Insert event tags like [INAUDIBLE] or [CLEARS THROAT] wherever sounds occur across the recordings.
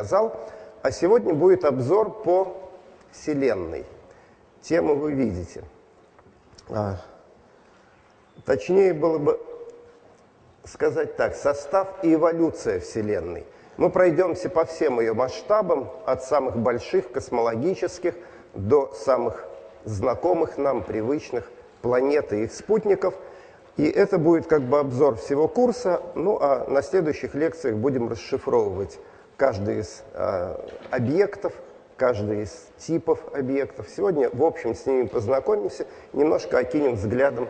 сказал. А сегодня будет обзор по Вселенной. Тему вы видите. А, точнее было бы сказать так, состав и эволюция Вселенной. Мы пройдемся по всем ее масштабам, от самых больших космологических до самых знакомых нам, привычных планет и их спутников. И это будет как бы обзор всего курса, ну а на следующих лекциях будем расшифровывать каждый из э, объектов, каждый из типов объектов. Сегодня, в общем, с ними познакомимся, немножко окинем взглядом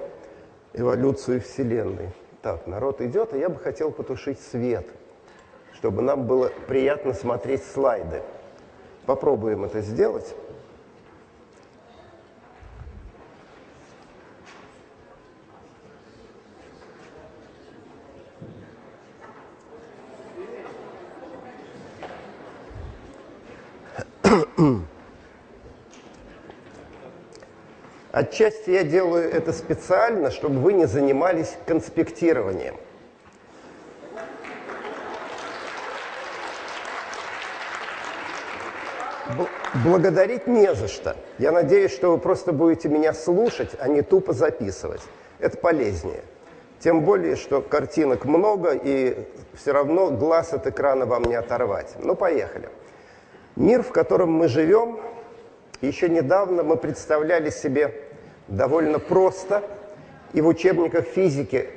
эволюцию Вселенной. Так, народ идет, а я бы хотел потушить свет, чтобы нам было приятно смотреть слайды. Попробуем это сделать. Отчасти я делаю это специально, чтобы вы не занимались конспектированием. Благодарить не за что. Я надеюсь, что вы просто будете меня слушать, а не тупо записывать. Это полезнее. Тем более, что картинок много, и все равно глаз от экрана вам не оторвать. Ну, поехали. Мир, в котором мы живем, еще недавно мы представляли себе довольно просто, и в учебниках физики,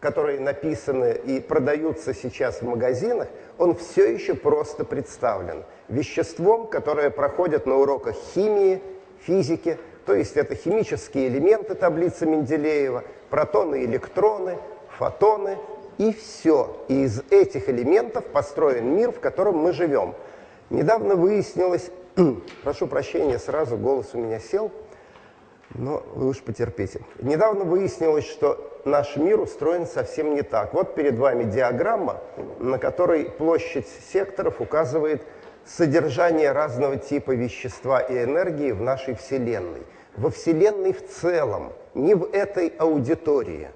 которые написаны и продаются сейчас в магазинах, он все еще просто представлен веществом, которое проходят на уроках химии, физики, то есть это химические элементы таблицы Менделеева, протоны, электроны, фотоны и все. И из этих элементов построен мир, в котором мы живем – Недавно выяснилось, [CLEARS THROAT] прошу прощения, сразу голос у меня сел, но вы уж потерпите. Недавно выяснилось, что наш мир устроен совсем не так. Вот перед вами диаграмма, на которой площадь секторов указывает содержание разного типа вещества и энергии в нашей Вселенной. Во Вселенной в целом, не в этой аудитории,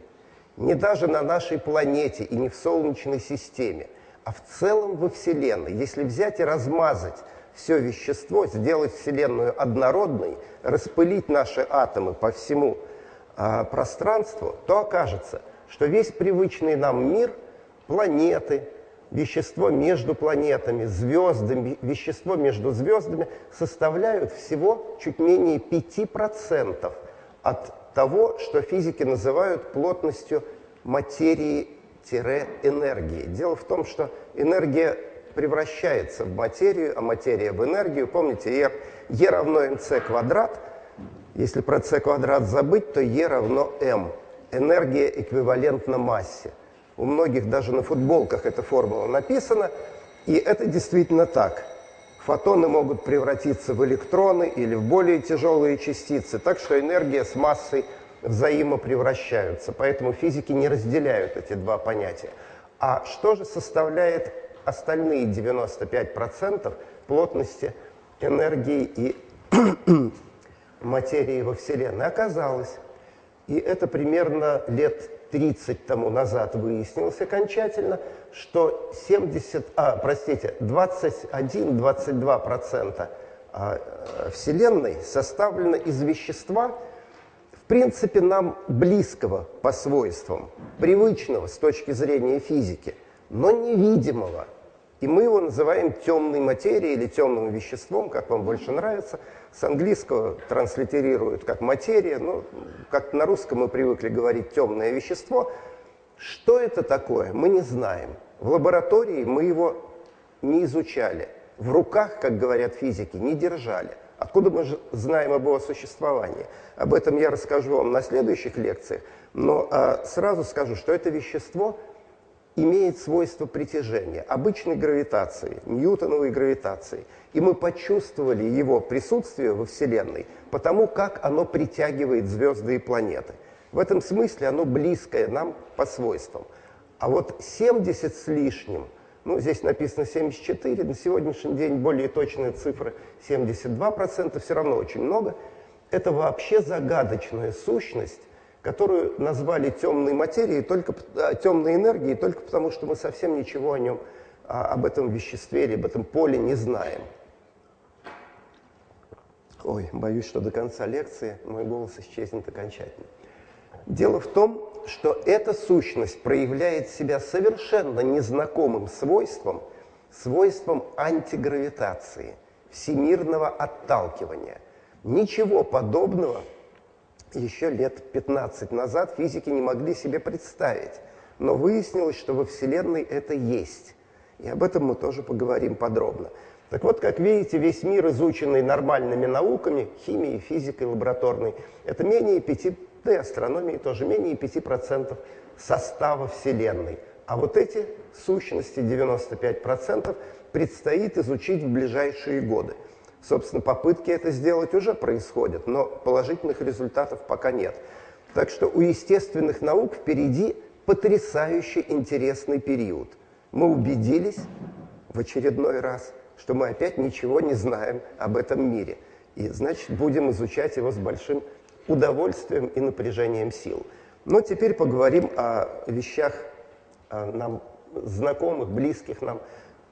не даже на нашей планете и не в Солнечной системе – а в целом во Вселенной. Если взять и размазать все вещество, сделать Вселенную однородной, распылить наши атомы по всему э, пространству, то окажется, что весь привычный нам мир, планеты, вещество между планетами, звездами, вещество между звездами составляют всего чуть менее 5% от того, что физики называют плотностью материи энергии. Дело в том, что энергия превращается в материю, а материя в энергию. Помните, E, e равно mc квадрат. Если про c квадрат забыть, то E равно m. Энергия эквивалентна массе. У многих даже на футболках эта формула написана, и это действительно так. Фотоны могут превратиться в электроны или в более тяжелые частицы, так что энергия с массой – взаимопревращаются. Поэтому физики не разделяют эти два понятия. А что же составляет остальные 95% плотности энергии и [CLEARS THROAT] материи во Вселенной? Оказалось, и это примерно лет 30 тому назад выяснилось окончательно, что 70, а, простите, 21-22% а, Вселенной составлено из вещества, принципе, нам близкого по свойствам, привычного с точки зрения физики, но невидимого. И мы его называем темной материей или темным веществом, как вам больше нравится. С английского транслитерируют как материя, но как на русском мы привыкли говорить темное вещество. Что это такое, мы не знаем. В лаборатории мы его не изучали. В руках, как говорят физики, не держали. Откуда мы знаем об его существовании? Об этом я расскажу вам на следующих лекциях. Но а, сразу скажу, что это вещество имеет свойство притяжения, обычной гравитации, ньютоновой гравитации. И мы почувствовали его присутствие во Вселенной потому, как оно притягивает звезды и планеты. В этом смысле оно близкое нам по свойствам. А вот 70 с лишним – ну, здесь написано 74, на сегодняшний день более точные цифры 72%, все равно очень много. Это вообще загадочная сущность, которую назвали темной материей, только, темной энергией, только потому что мы совсем ничего о нем а об этом веществе или об этом поле не знаем. Ой, боюсь, что до конца лекции мой голос исчезнет окончательно. Дело в том, что эта сущность проявляет себя совершенно незнакомым свойством, свойством антигравитации, всемирного отталкивания. Ничего подобного еще лет 15 назад физики не могли себе представить. Но выяснилось, что во Вселенной это есть. И об этом мы тоже поговорим подробно. Так вот, как видите, весь мир, изученный нормальными науками, химией, физикой, лабораторной, это менее 5, да и астрономией тоже, менее 5% состава Вселенной. А вот эти сущности, 95%, предстоит изучить в ближайшие годы. Собственно, попытки это сделать уже происходят, но положительных результатов пока нет. Так что у естественных наук впереди потрясающе интересный период. Мы убедились в очередной раз, что мы опять ничего не знаем об этом мире. И, значит, будем изучать его с большим удовольствием и напряжением сил. Но теперь поговорим о вещах о нам знакомых, близких нам,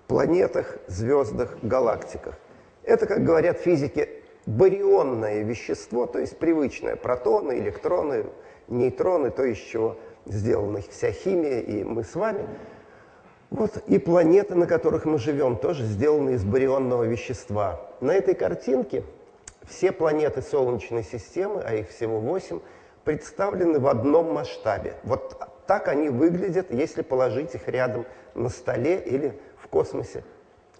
планетах, звездах, галактиках. Это, как говорят физики, барионное вещество, то есть привычное. Протоны, электроны, нейтроны, то, из чего сделана вся химия и мы с вами. Вот и планеты, на которых мы живем, тоже сделаны из барионного вещества. На этой картинке все планеты Солнечной системы, а их всего 8, представлены в одном масштабе. Вот так они выглядят, если положить их рядом на столе или в космосе,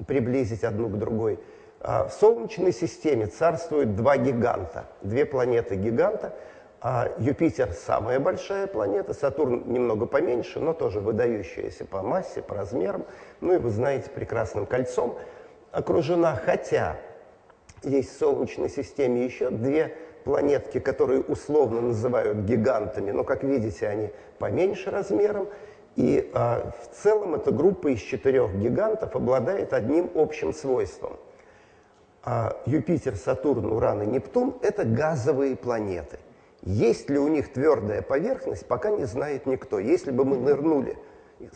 приблизить одну к другой. А в Солнечной системе царствуют два гиганта, две планеты-гиганта. А Юпитер самая большая планета, Сатурн немного поменьше, но тоже выдающаяся по массе, по размерам. Ну и вы знаете, прекрасным кольцом окружена, хотя есть в Солнечной системе еще две планетки, которые условно называют гигантами, но, как видите, они поменьше размером. И а, в целом эта группа из четырех гигантов обладает одним общим свойством – а Юпитер, Сатурн, Уран и Нептун – это газовые планеты. Есть ли у них твердая поверхность, пока не знает никто. Если бы мы нырнули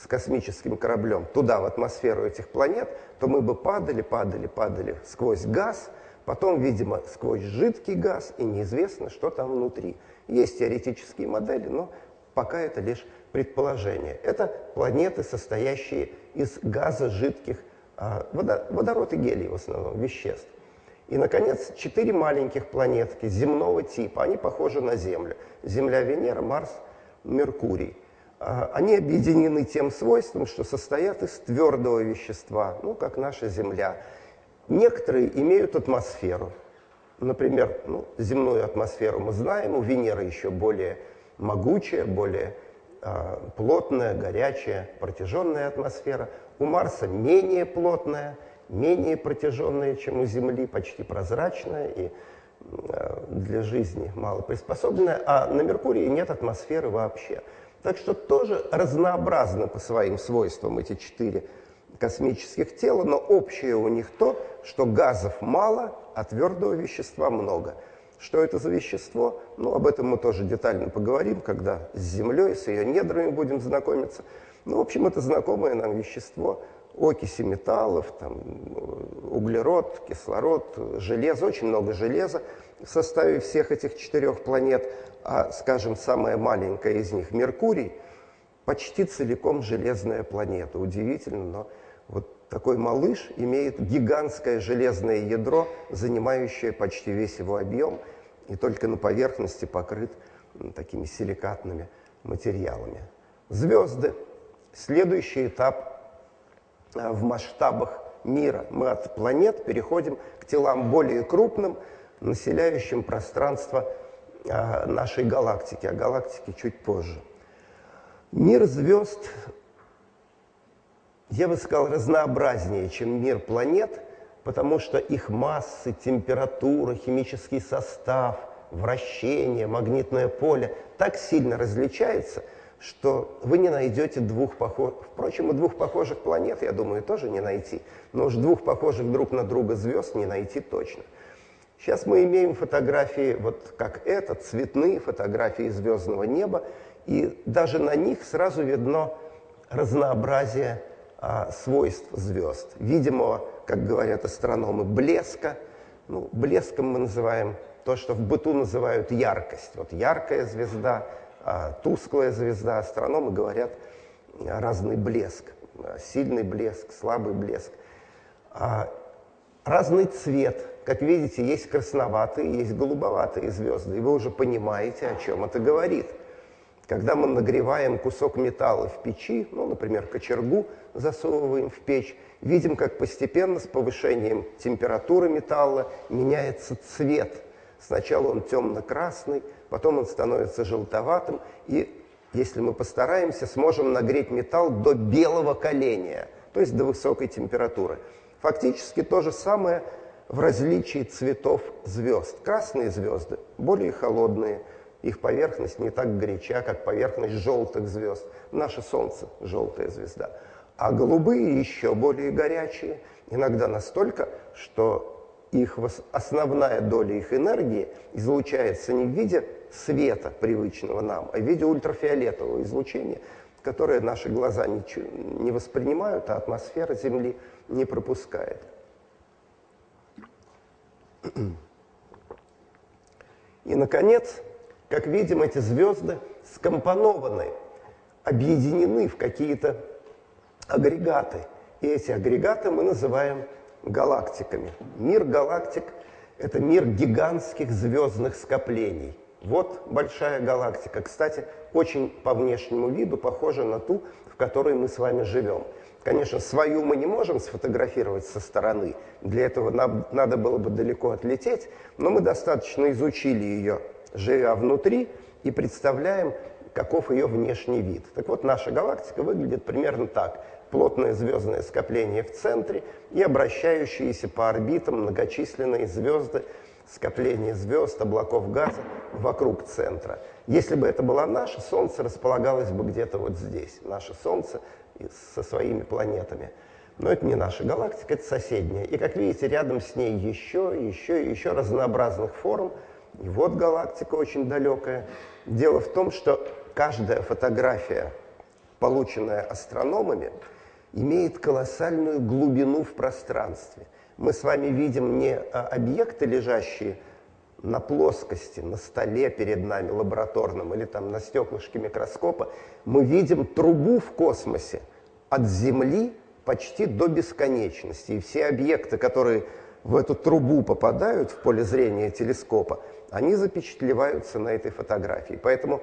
с космическим кораблем туда, в атмосферу этих планет, то мы бы падали, падали, падали сквозь газ, потом, видимо, сквозь жидкий газ, и неизвестно, что там внутри. Есть теоретические модели, но пока это лишь предположение. Это планеты, состоящие из газа жидких, а, водород и гелий в основном, веществ. И, наконец, четыре маленьких планетки земного типа. Они похожи на Землю. Земля, Венера, Марс, Меркурий. А, они объединены тем свойством, что состоят из твердого вещества, ну, как наша Земля. Некоторые имеют атмосферу. Например, ну, земную атмосферу мы знаем, у Венеры еще более могучая, более э, плотная, горячая, протяженная атмосфера. У Марса менее плотная – менее протяженная, чем у Земли, почти прозрачная и э, для жизни мало приспособленная, а на Меркурии нет атмосферы вообще. Так что тоже разнообразны по своим свойствам эти четыре космических тела, но общее у них то, что газов мало, а твердого вещества много. Что это за вещество? Ну, об этом мы тоже детально поговорим, когда с Землей, с ее недрами будем знакомиться. Ну, в общем, это знакомое нам вещество – окиси металлов, там, углерод, кислород, железо, очень много железа в составе всех этих четырех планет, а, скажем, самая маленькая из них, Меркурий, почти целиком железная планета. Удивительно, но вот такой малыш имеет гигантское железное ядро, занимающее почти весь его объем, и только на поверхности покрыт такими силикатными материалами. Звезды. Следующий этап в масштабах мира. Мы от планет переходим к телам более крупным, населяющим пространство э, нашей галактики, а галактики чуть позже. Мир звезд, я бы сказал, разнообразнее, чем мир планет, потому что их массы, температура, химический состав, вращение, магнитное поле так сильно различаются – что вы не найдете двух похожих, впрочем, и двух похожих планет, я думаю, тоже не найти, но уж двух похожих друг на друга звезд не найти точно. Сейчас мы имеем фотографии, вот как это, цветные фотографии звездного неба, и даже на них сразу видно разнообразие а, свойств звезд, видимого, как говорят астрономы, блеска. Ну, блеском мы называем то, что в быту называют яркость. Вот яркая звезда, а, тусклая звезда, астрономы говорят разный блеск, сильный блеск, слабый блеск. А, разный цвет. Как видите, есть красноватые, есть голубоватые звезды. И вы уже понимаете, о чем это говорит. Когда мы нагреваем кусок металла в печи, ну, например, кочергу засовываем в печь, видим, как постепенно с повышением температуры металла меняется цвет. Сначала он темно-красный, потом он становится желтоватым, и если мы постараемся, сможем нагреть металл до белого коления, то есть до высокой температуры. Фактически то же самое в различии цветов звезд. Красные звезды более холодные, их поверхность не так горяча, как поверхность желтых звезд. Наше Солнце – желтая звезда. А голубые еще более горячие, иногда настолько, что их основная доля их энергии излучается не в виде света, привычного нам, а в виде ультрафиолетового излучения, которое наши глаза не воспринимают, а атмосфера Земли не пропускает. И, наконец, как видим, эти звезды скомпонованы, объединены в какие-то агрегаты. И эти агрегаты мы называем галактиками. Мир галактик – это мир гигантских звездных скоплений. Вот большая галактика. Кстати, очень по внешнему виду похожа на ту, в которой мы с вами живем. Конечно, свою мы не можем сфотографировать со стороны. Для этого нам надо было бы далеко отлететь, но мы достаточно изучили ее живя внутри и представляем, каков ее внешний вид. Так вот, наша галактика выглядит примерно так. Плотное звездное скопление в центре и обращающиеся по орбитам многочисленные звезды, скопление звезд, облаков газа вокруг центра. Если бы это было наше, Солнце располагалось бы где-то вот здесь. Наше Солнце со своими планетами. Но это не наша галактика, это соседняя. И, как видите, рядом с ней еще, еще и еще разнообразных форм – и вот галактика очень далекая. Дело в том, что каждая фотография, полученная астрономами, имеет колоссальную глубину в пространстве. Мы с вами видим не а, объекты, лежащие на плоскости, на столе перед нами лабораторном или там на стеклышке микроскопа, мы видим трубу в космосе от Земли почти до бесконечности. И все объекты, которые в эту трубу попадают в поле зрения телескопа, они запечатлеваются на этой фотографии. Поэтому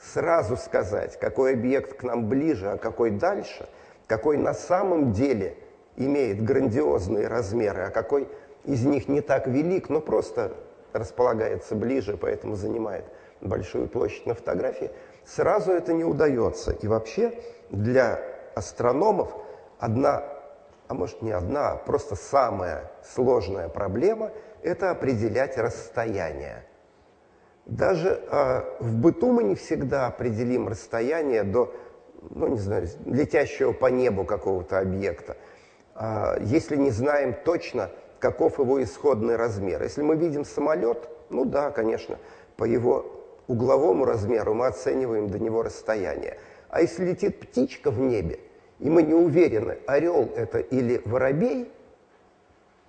сразу сказать, какой объект к нам ближе, а какой дальше, какой на самом деле имеет грандиозные размеры, а какой из них не так велик, но просто располагается ближе, поэтому занимает большую площадь на фотографии, сразу это не удается. И вообще для астрономов одна, а может не одна, а просто самая сложная проблема – это определять расстояние. Даже э, в быту мы не всегда определим расстояние до, ну не знаю, летящего по небу какого-то объекта, если не знаем точно, каков его исходный размер. Если мы видим самолет, ну да, конечно, по его угловому размеру мы оцениваем до него расстояние. А если летит птичка в небе, и мы не уверены, орел это или воробей –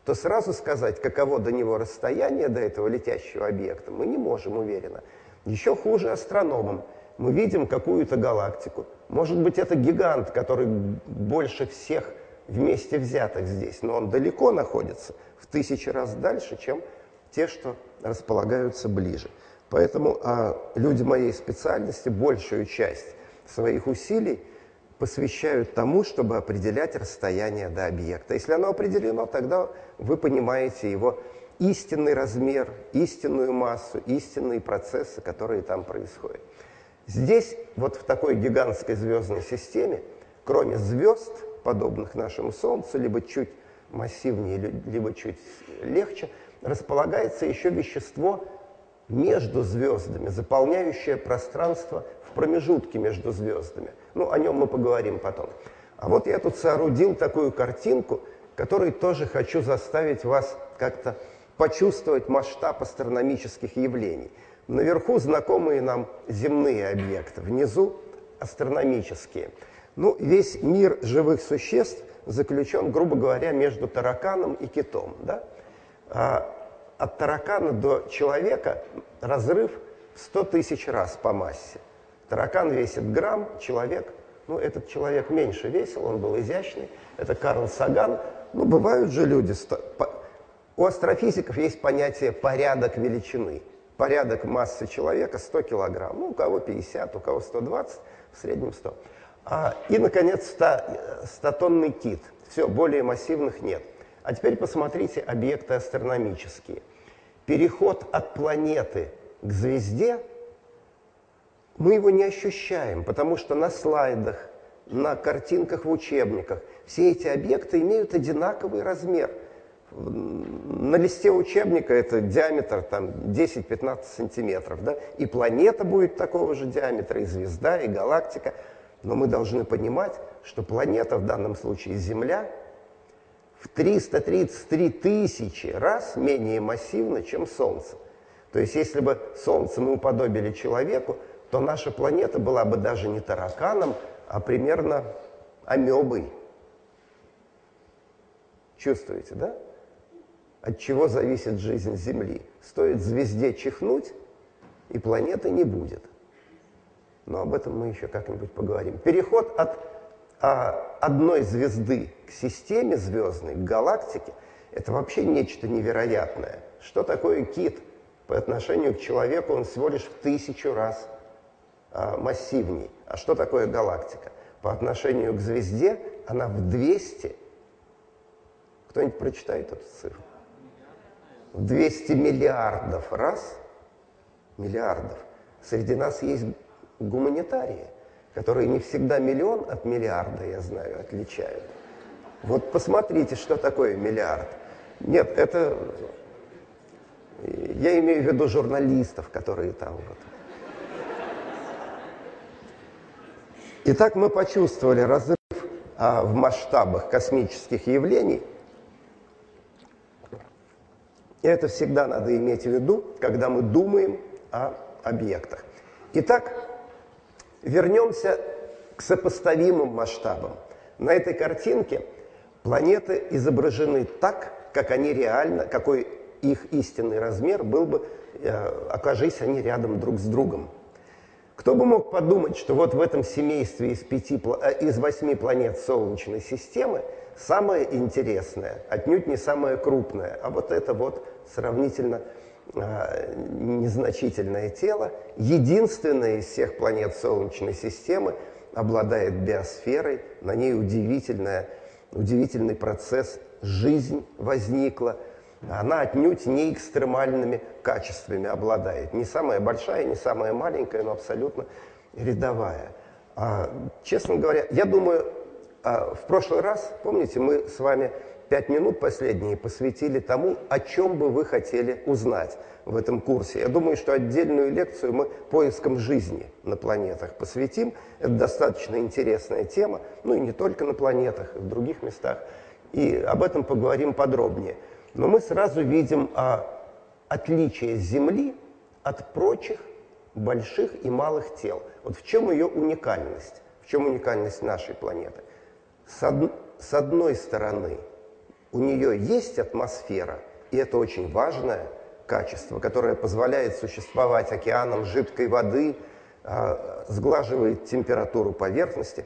то сразу сказать, каково до него расстояние, до этого летящего объекта, мы не можем уверенно. Еще хуже астрономам. Мы видим какую-то галактику. Может быть, это гигант, который больше всех вместе взятых здесь, но он далеко находится, в тысячи раз дальше, чем те, что располагаются ближе. Поэтому а, люди моей специальности большую часть своих усилий посвящают тому, чтобы определять расстояние до объекта. Если оно определено, тогда вы понимаете его истинный размер, истинную массу, истинные процессы, которые там происходят. Здесь, вот в такой гигантской звездной системе, кроме звезд, подобных нашему Солнцу, либо чуть массивнее, либо чуть легче, располагается еще вещество между звездами, заполняющее пространство в промежутке между звездами – ну, о нем мы поговорим потом. А вот я тут соорудил такую картинку, которой тоже хочу заставить вас как-то почувствовать масштаб астрономических явлений. Наверху знакомые нам земные объекты, внизу астрономические. Ну, весь мир живых существ заключен, грубо говоря, между тараканом и китом. Да? А от таракана до человека разрыв в 100 тысяч раз по массе. Таракан весит грамм, человек, ну, этот человек меньше весил, он был изящный. Это Карл Саган. Ну, бывают же люди. У астрофизиков есть понятие порядок величины. Порядок массы человека 100 килограмм. Ну, у кого 50, у кого 120, в среднем 100. А, и, наконец, 100-тонный кит. Все, более массивных нет. А теперь посмотрите объекты астрономические. Переход от планеты к звезде, мы его не ощущаем, потому что на слайдах, на картинках в учебниках все эти объекты имеют одинаковый размер. На листе учебника это диаметр там 10-15 сантиметров, да? и планета будет такого же диаметра, и звезда, и галактика. Но мы должны понимать, что планета в данном случае Земля в 333 тысячи раз менее массивна, чем Солнце. То есть если бы Солнце мы уподобили человеку, то наша планета была бы даже не тараканом, а примерно амебой. Чувствуете, да? От чего зависит жизнь Земли? Стоит звезде чихнуть, и планеты не будет. Но об этом мы еще как-нибудь поговорим. Переход от а, одной звезды к системе звездной, к галактике, это вообще нечто невероятное. Что такое кит? По отношению к человеку он всего лишь в тысячу раз а, массивней. А что такое галактика? По отношению к звезде она в 200. Кто-нибудь прочитает эту цифру? В 200 миллиардов раз. Миллиардов. Среди нас есть гуманитарии, которые не всегда миллион от миллиарда, я знаю, отличают. Вот посмотрите, что такое миллиард. Нет, это... Я имею в виду журналистов, которые там вот. Итак, мы почувствовали разрыв а, в масштабах космических явлений. И это всегда надо иметь в виду, когда мы думаем о объектах. Итак, Вернемся к сопоставимым масштабам. На этой картинке планеты изображены так, как они реально, какой их истинный размер был бы, э, окажись они рядом друг с другом. Кто бы мог подумать, что вот в этом семействе из, пяти, э, из восьми планет Солнечной системы самое интересное, отнюдь не самое крупное, а вот это вот сравнительно незначительное тело, единственное из всех планет Солнечной системы, обладает биосферой, на ней удивительная, удивительный процесс, жизнь возникла, она отнюдь не экстремальными качествами обладает. Не самая большая, не самая маленькая, но абсолютно рядовая. А, честно говоря, я думаю, а, в прошлый раз, помните, мы с вами пять минут последние посвятили тому, о чем бы вы хотели узнать в этом курсе. Я думаю, что отдельную лекцию мы поискам жизни на планетах посвятим. Это достаточно интересная тема, ну и не только на планетах, и в других местах. И об этом поговорим подробнее. Но мы сразу видим а, отличие Земли от прочих больших и малых тел. Вот в чем ее уникальность? В чем уникальность нашей планеты? С, од... с одной стороны – у нее есть атмосфера, и это очень важное качество, которое позволяет существовать океанам жидкой воды, а, сглаживает температуру поверхности.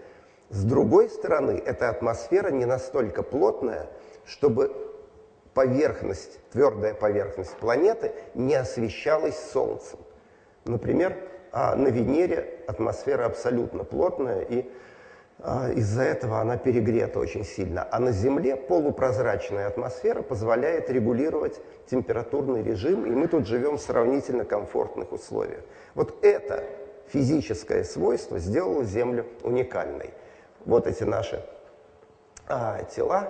С другой стороны, эта атмосфера не настолько плотная, чтобы поверхность, твердая поверхность планеты не освещалась Солнцем. Например, а на Венере атмосфера абсолютно плотная, и из-за этого она перегрета очень сильно. А на Земле полупрозрачная атмосфера позволяет регулировать температурный режим, и мы тут живем в сравнительно комфортных условиях. Вот это физическое свойство сделало Землю уникальной. Вот эти наши а, тела.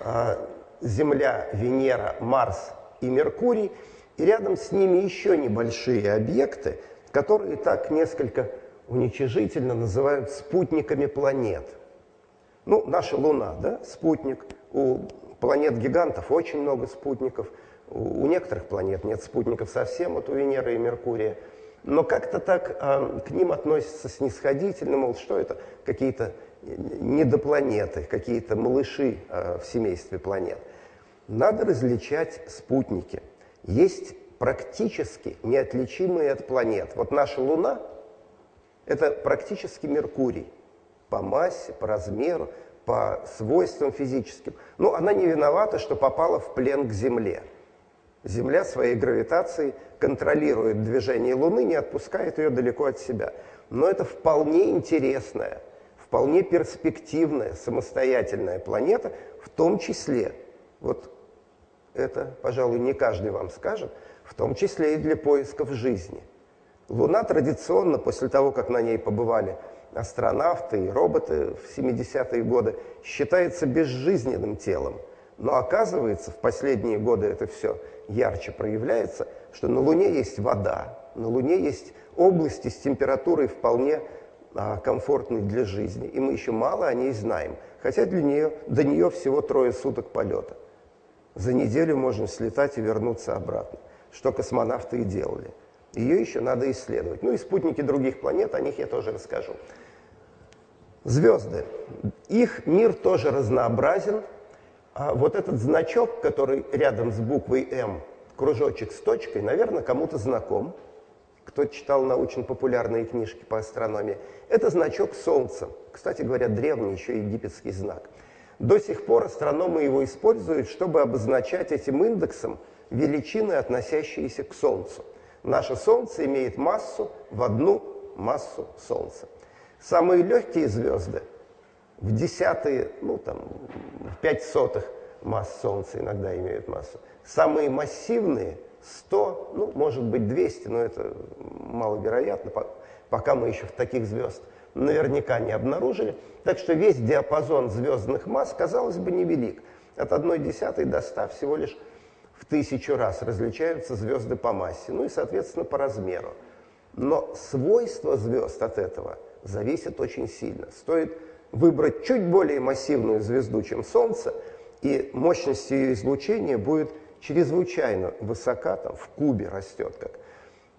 А, Земля, Венера, Марс и Меркурий. И рядом с ними еще небольшие объекты, которые так несколько уничижительно называют спутниками планет. Ну, наша Луна, да, спутник. У планет-гигантов очень много спутников. У некоторых планет нет спутников совсем, вот у Венеры и Меркурия. Но как-то так э, к ним относятся снисходительно, мол, что это, какие-то недопланеты, какие-то малыши э, в семействе планет. Надо различать спутники. Есть практически неотличимые от планет. Вот наша Луна – это практически Меркурий по массе, по размеру, по свойствам физическим. Но она не виновата, что попала в плен к Земле. Земля своей гравитацией контролирует движение Луны, не отпускает ее далеко от себя. Но это вполне интересная, вполне перспективная, самостоятельная планета, в том числе, вот это, пожалуй, не каждый вам скажет, в том числе и для поисков жизни. Луна традиционно, после того, как на ней побывали астронавты и роботы в 70-е годы, считается безжизненным телом. Но оказывается, в последние годы это все ярче проявляется, что на Луне есть вода, на Луне есть области с температурой вполне а, комфортной для жизни. И мы еще мало о ней знаем, хотя для нее, до нее всего трое суток полета. За неделю можно слетать и вернуться обратно, что космонавты и делали. Ее еще надо исследовать. Ну и спутники других планет, о них я тоже расскажу. Звезды. Их мир тоже разнообразен. А вот этот значок, который рядом с буквой М, кружочек с точкой, наверное, кому-то знаком. Кто читал научно-популярные книжки по астрономии. Это значок Солнца. Кстати говоря, древний еще египетский знак. До сих пор астрономы его используют, чтобы обозначать этим индексом величины, относящиеся к Солнцу. Наше Солнце имеет массу в одну массу Солнца. Самые легкие звезды в десятые, ну там, в пять сотых масс Солнца иногда имеют массу. Самые массивные 100, ну, может быть 200, но это маловероятно, пока мы еще в таких звезд наверняка не обнаружили. Так что весь диапазон звездных масс, казалось бы, невелик. От 1 десятой до 100 всего лишь в тысячу раз различаются звезды по массе, ну и, соответственно, по размеру. Но свойства звезд от этого – зависит очень сильно. Стоит выбрать чуть более массивную звезду, чем Солнце, и мощность ее излучения будет чрезвычайно высока, там в кубе растет, как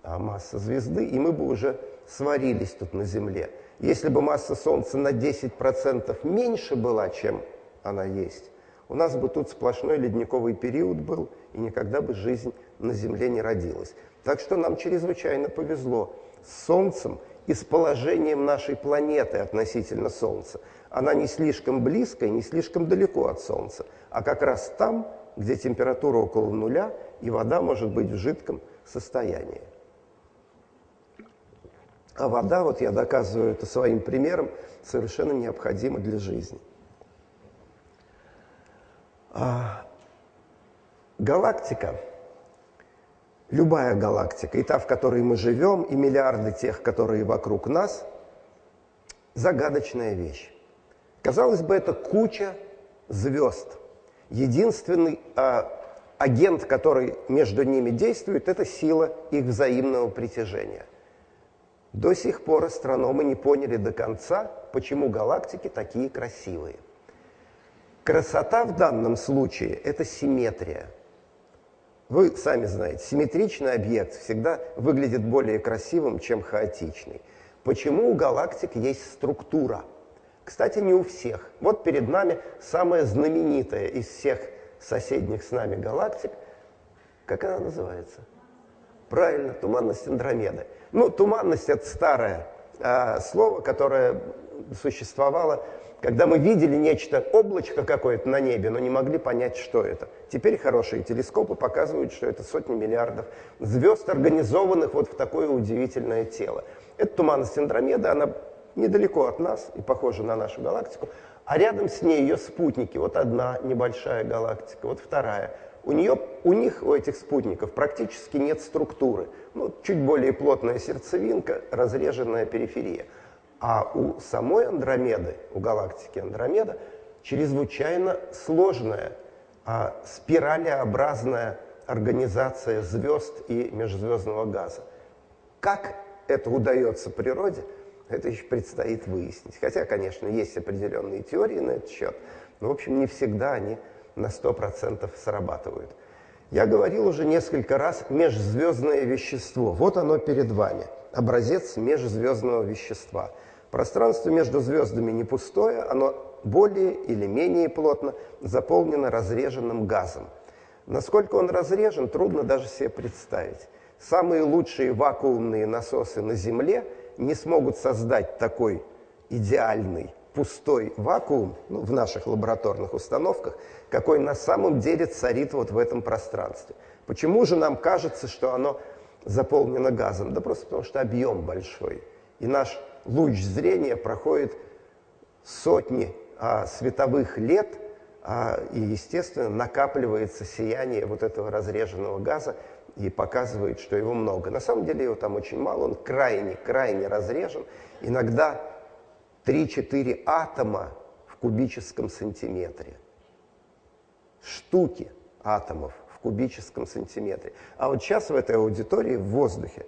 а, масса звезды, и мы бы уже сварились тут на Земле. Если бы масса Солнца на 10% меньше была, чем она есть, у нас бы тут сплошной ледниковый период был, и никогда бы жизнь на Земле не родилась. Так что нам чрезвычайно повезло с Солнцем, и с положением нашей планеты относительно Солнца. Она не слишком близко и не слишком далеко от Солнца, а как раз там, где температура около нуля, и вода может быть в жидком состоянии. А вода, вот я доказываю это своим примером, совершенно необходима для жизни. А галактика – любая галактика, и та, в которой мы живем, и миллиарды тех, которые вокруг нас, загадочная вещь. Казалось бы, это куча звезд. Единственный а, агент, который между ними действует, это сила их взаимного притяжения. До сих пор астрономы не поняли до конца, почему галактики такие красивые. Красота в данном случае – это симметрия – вы сами знаете, симметричный объект всегда выглядит более красивым, чем хаотичный. Почему у галактик есть структура? Кстати, не у всех. Вот перед нами самая знаменитая из всех соседних с нами галактик. Как она называется? Правильно, туманность Андромеды. Ну, туманность – это старое а, слово, которое существовало когда мы видели нечто, облачко какое-то на небе, но не могли понять, что это. Теперь хорошие телескопы показывают, что это сотни миллиардов звезд, организованных вот в такое удивительное тело. Это туманность Андромеда, она недалеко от нас и похожа на нашу галактику, а рядом с ней ее спутники. Вот одна небольшая галактика, вот вторая. У, нее, у них, у этих спутников, практически нет структуры. Ну, чуть более плотная сердцевинка, разреженная периферия. А у самой Андромеды, у галактики Андромеда, чрезвычайно сложная, а, спиралеобразная организация звезд и межзвездного газа. Как это удается природе, это еще предстоит выяснить. Хотя, конечно, есть определенные теории на этот счет, но, в общем, не всегда они на 100% срабатывают. Я говорил уже несколько раз межзвездное вещество. Вот оно перед вами. Образец межзвездного вещества – Пространство между звездами не пустое, оно более или менее плотно заполнено разреженным газом. Насколько он разрежен, трудно даже себе представить. Самые лучшие вакуумные насосы на Земле не смогут создать такой идеальный пустой вакуум ну, в наших лабораторных установках, какой на самом деле царит вот в этом пространстве. Почему же нам кажется, что оно заполнено газом? Да просто потому, что объем большой. И наш луч зрения проходит сотни а, световых лет, а, и, естественно, накапливается сияние вот этого разреженного газа и показывает, что его много. На самом деле его там очень мало, он крайне-крайне разрежен. Иногда 3-4 атома в кубическом сантиметре. Штуки атомов в кубическом сантиметре. А вот сейчас в этой аудитории в воздухе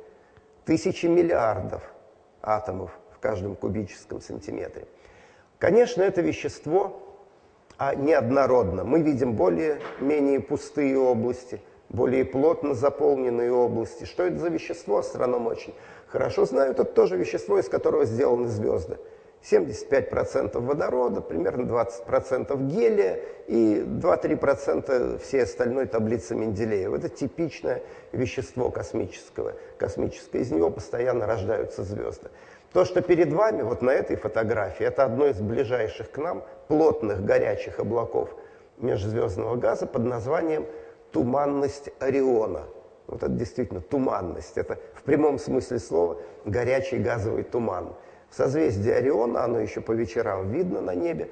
тысячи миллиардов атомов в каждом кубическом сантиметре. Конечно, это вещество а неоднородно. Мы видим более-менее пустые области, более плотно заполненные области. Что это за вещество, астрономы очень хорошо знают. Это тоже вещество, из которого сделаны звезды. 75% водорода, примерно 20% гелия и 2-3% всей остальной таблицы Менделеева. Это типичное вещество космического. Космическое. Из него постоянно рождаются звезды. То, что перед вами, вот на этой фотографии, это одно из ближайших к нам плотных горячих облаков межзвездного газа под названием туманность Ориона. Вот это действительно туманность. Это в прямом смысле слова горячий газовый туман. В созвездии Ориона, оно еще по вечерам видно на небе,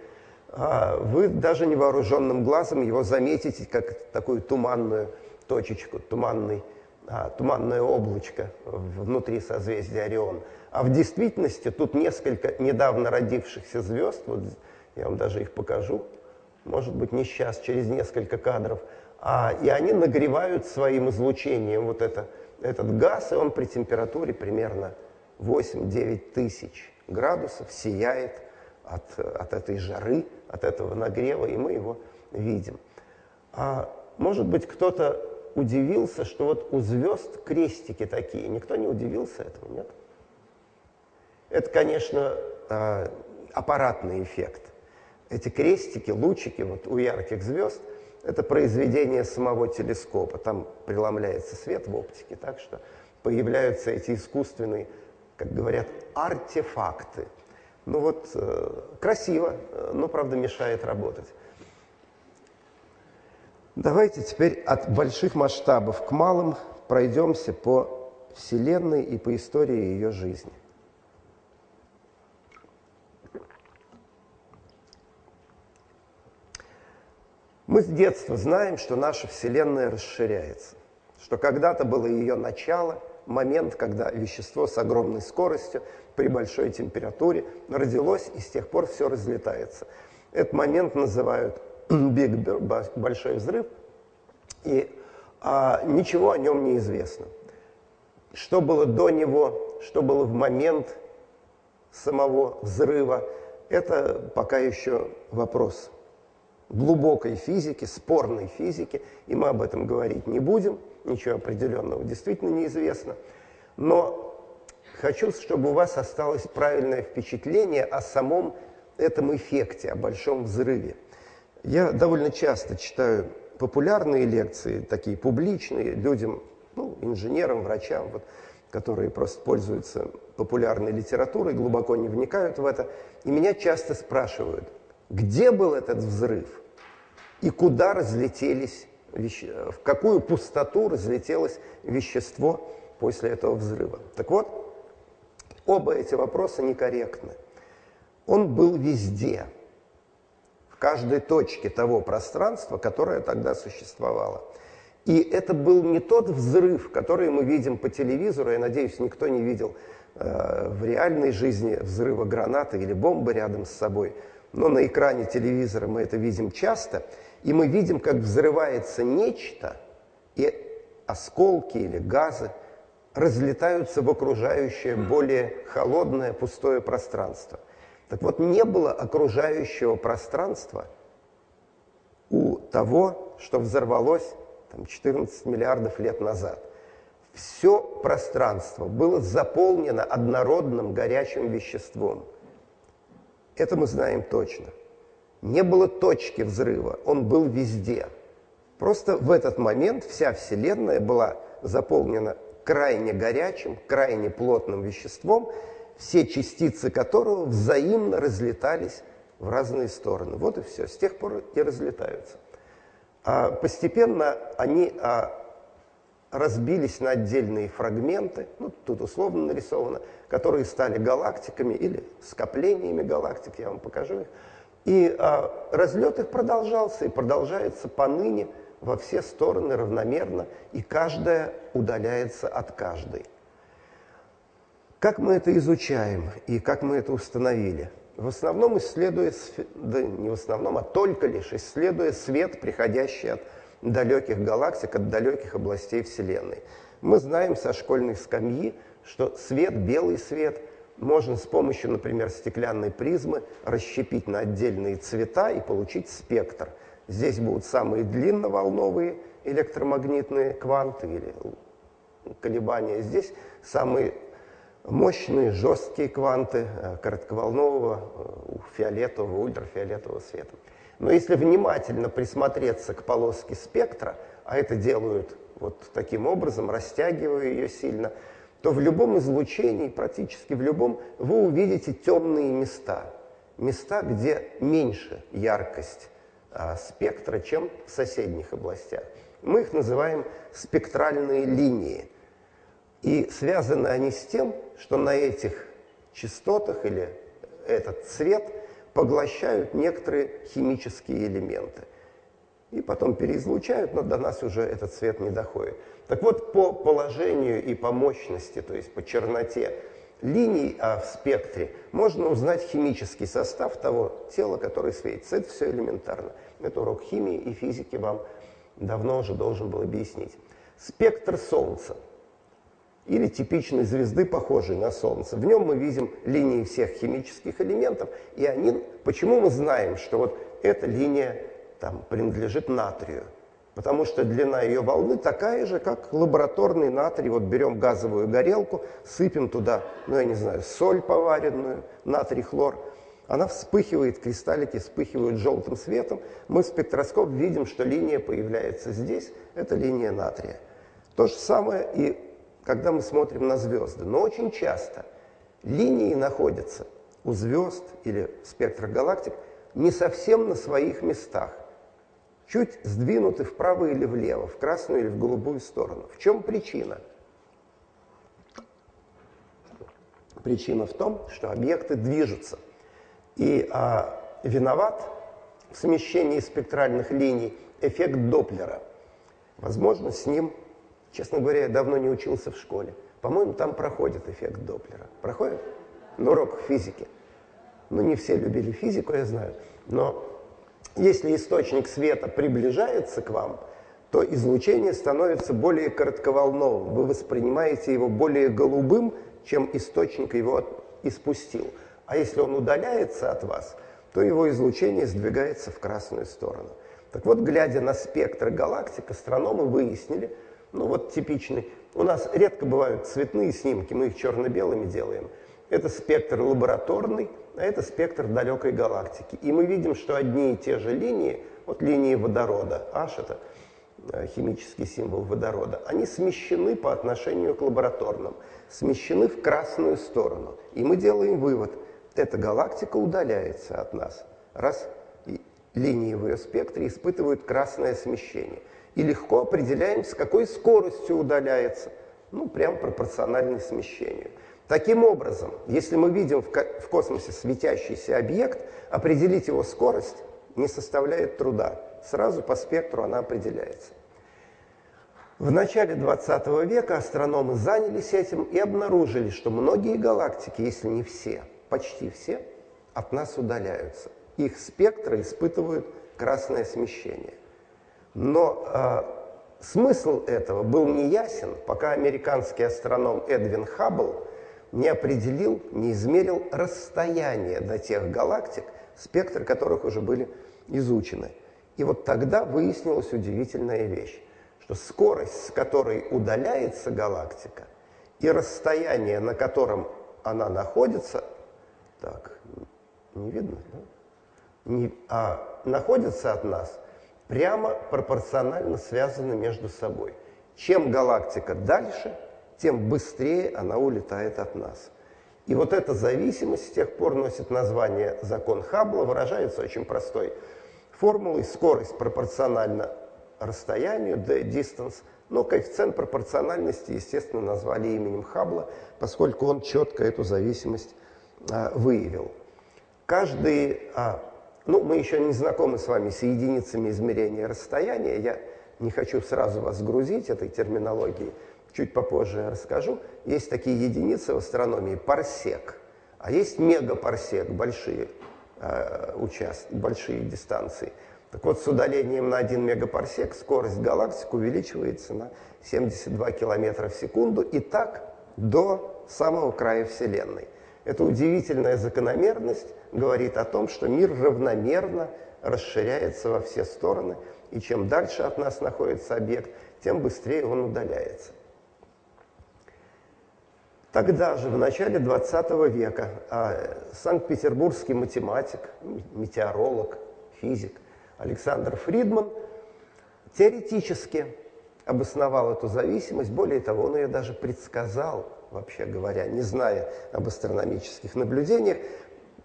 а вы даже невооруженным глазом его заметите как такую туманную точечку, туманный, а, туманное облачко внутри созвездия Орион. А в действительности тут несколько недавно родившихся звезд, вот я вам даже их покажу, может быть, не сейчас, через несколько кадров, а, и они нагревают своим излучением вот это, этот газ, и он при температуре примерно 8-9 тысяч градусов сияет от, от этой жары, от этого нагрева, и мы его видим. А может быть, кто-то удивился, что вот у звезд крестики такие. Никто не удивился этому, нет? Это, конечно, а, аппаратный эффект. Эти крестики, лучики вот у ярких звезд – это произведение самого телескопа. Там преломляется свет в оптике, так что появляются эти искусственные как говорят, артефакты. Ну вот, э, красиво, э, но, правда, мешает работать. Давайте теперь от больших масштабов к малым пройдемся по Вселенной и по истории ее жизни. Мы с детства знаем, что наша Вселенная расширяется, что когда-то было ее начало – момент, когда вещество с огромной скоростью при большой температуре родилось, и с тех пор все разлетается. Этот момент называют [CLEARS THROAT] Bang, большой взрыв, и а, ничего о нем не известно. Что было до него, что было в момент самого взрыва, это пока еще вопрос глубокой физики, спорной физики, и мы об этом говорить не будем – ничего определенного действительно неизвестно. Но хочу, чтобы у вас осталось правильное впечатление о самом этом эффекте, о большом взрыве. Я довольно часто читаю популярные лекции, такие публичные, людям, ну, инженерам, врачам, вот, которые просто пользуются популярной литературой, глубоко не вникают в это. И меня часто спрашивают, где был этот взрыв и куда разлетелись веще... в какую пустоту разлетелось вещество после этого взрыва. Так вот, оба эти вопроса некорректны. Он был везде, в каждой точке того пространства, которое тогда существовало. И это был не тот взрыв, который мы видим по телевизору, я надеюсь, никто не видел э, в реальной жизни взрыва гранаты или бомбы рядом с собой, но на экране телевизора мы это видим часто – и мы видим, как взрывается нечто, и осколки или газы разлетаются в окружающее более холодное пустое пространство. Так вот, не было окружающего пространства у того, что взорвалось там, 14 миллиардов лет назад. Все пространство было заполнено однородным горячим веществом – Это мы знаем точно. Не было точки взрыва, он был везде. Просто в этот момент вся Вселенная была заполнена крайне горячим, крайне плотным веществом, все частицы которого взаимно разлетались в разные стороны. Вот и все. С тех пор и разлетаются. А постепенно они а, разбились на отдельные фрагменты, ну, тут условно нарисовано, которые стали галактиками или скоплениями галактик, я вам покажу их. И а, разлет их продолжался и продолжается поныне во все стороны равномерно, и каждая удаляется от каждой. Как мы это изучаем и как мы это установили? В основном исследуя, да не в основном, а только лишь исследуя свет, приходящий от далеких галактик, от далеких областей Вселенной. Мы знаем со школьной скамьи, что свет, белый свет, можно с помощью, например, стеклянной призмы расщепить на отдельные цвета и получить спектр. Здесь будут самые длинноволновые электромагнитные кванты или колебания. Здесь самые мощные, жесткие кванты э, коротковолнового, э, фиолетового, ультрафиолетового света. Но если внимательно присмотреться к полоске спектра, а это делают вот таким образом, растягивая ее сильно, то в любом излучении, практически в любом, вы увидите темные места. Места, где меньше яркость а, спектра, чем в соседних областях. Мы их называем спектральные линии. И связаны они с тем, что на этих частотах или этот цвет поглощают некоторые химические элементы. И потом переизлучают, но до нас уже этот цвет не доходит. Так вот, по положению и по мощности, то есть по черноте линий а в спектре, можно узнать химический состав того тела, которое светится. Это все элементарно. Это урок химии и физики вам давно уже должен был объяснить. Спектр Солнца – или типичной звезды, похожей на Солнце. В нем мы видим линии всех химических элементов, и они, почему мы знаем, что вот эта линия там, принадлежит натрию? Потому что длина ее волны такая же, как лабораторный натрий. Вот берем газовую горелку, сыпем туда, ну я не знаю, соль поваренную, натрий, хлор. Она вспыхивает, кристаллики вспыхивают желтым светом. Мы в спектроскоп видим, что линия появляется здесь. Это линия натрия. То же самое и когда мы смотрим на звезды. Но очень часто линии находятся у звезд или спектра галактик не совсем на своих местах, чуть сдвинуты вправо или влево, в красную или в голубую сторону. В чем причина? Причина в том, что объекты движутся. И а, виноват в смещении спектральных линий эффект Доплера. Возможно, с ним Честно говоря, я давно не учился в школе. По-моему, там проходит эффект Доплера. Проходит? На уроках физики. Ну, не все любили физику, я знаю. Но если источник света приближается к вам, то излучение становится более коротковолновым. Вы воспринимаете его более голубым, чем источник его испустил. А если он удаляется от вас, то его излучение сдвигается в красную сторону. Так вот, глядя на спектр галактик, астрономы выяснили, ну вот типичный. У нас редко бывают цветные снимки, мы их черно-белыми делаем. Это спектр лабораторный, это спектр далекой галактики. И мы видим, что одни и те же линии, вот линии водорода, H это э, химический символ водорода, они смещены по отношению к лабораторным, смещены в красную сторону. И мы делаем вывод, эта галактика удаляется от нас, раз линии в ее спектре испытывают красное смещение – и легко определяем, с какой скоростью удаляется, ну, прям пропорциональный смещению. Таким образом, если мы видим в космосе светящийся объект, определить его скорость не составляет труда. Сразу по спектру она определяется. В начале 20 века астрономы занялись этим и обнаружили, что многие галактики, если не все, почти все, от нас удаляются. Их спектры испытывают красное смещение. Но э, смысл этого был неясен, пока американский астроном Эдвин Хаббл не определил, не измерил расстояние до тех галактик, спектры которых уже были изучены. И вот тогда выяснилась удивительная вещь, что скорость, с которой удаляется галактика, и расстояние, на котором она находится, так, не видно, да? не, а находятся от нас, прямо пропорционально связаны между собой. Чем галактика дальше, тем быстрее она улетает от нас. И вот эта зависимость с тех пор носит название закон Хаббла, выражается очень простой формулой. Скорость пропорциональна расстоянию, the distance, но коэффициент пропорциональности, естественно, назвали именем Хаббла, поскольку он четко эту зависимость а, выявил. Каждый, а, ну, мы еще не знакомы с вами с единицами измерения расстояния, я не хочу сразу вас грузить этой терминологией, чуть попозже расскажу. Есть такие единицы в астрономии, парсек, а есть мегапарсек, большие э, участки, большие дистанции. Так вот, с удалением на 1 мегапарсек скорость галактик увеличивается на 72 километра в секунду и так до самого края Вселенной. Эта удивительная закономерность говорит о том, что мир равномерно расширяется во все стороны, и чем дальше от нас находится объект, тем быстрее он удаляется. Тогда же, в начале 20 века, а, санкт-петербургский математик, метеоролог, физик Александр Фридман теоретически обосновал эту зависимость. Более того, он ее даже предсказал, вообще говоря, не зная об астрономических наблюдениях,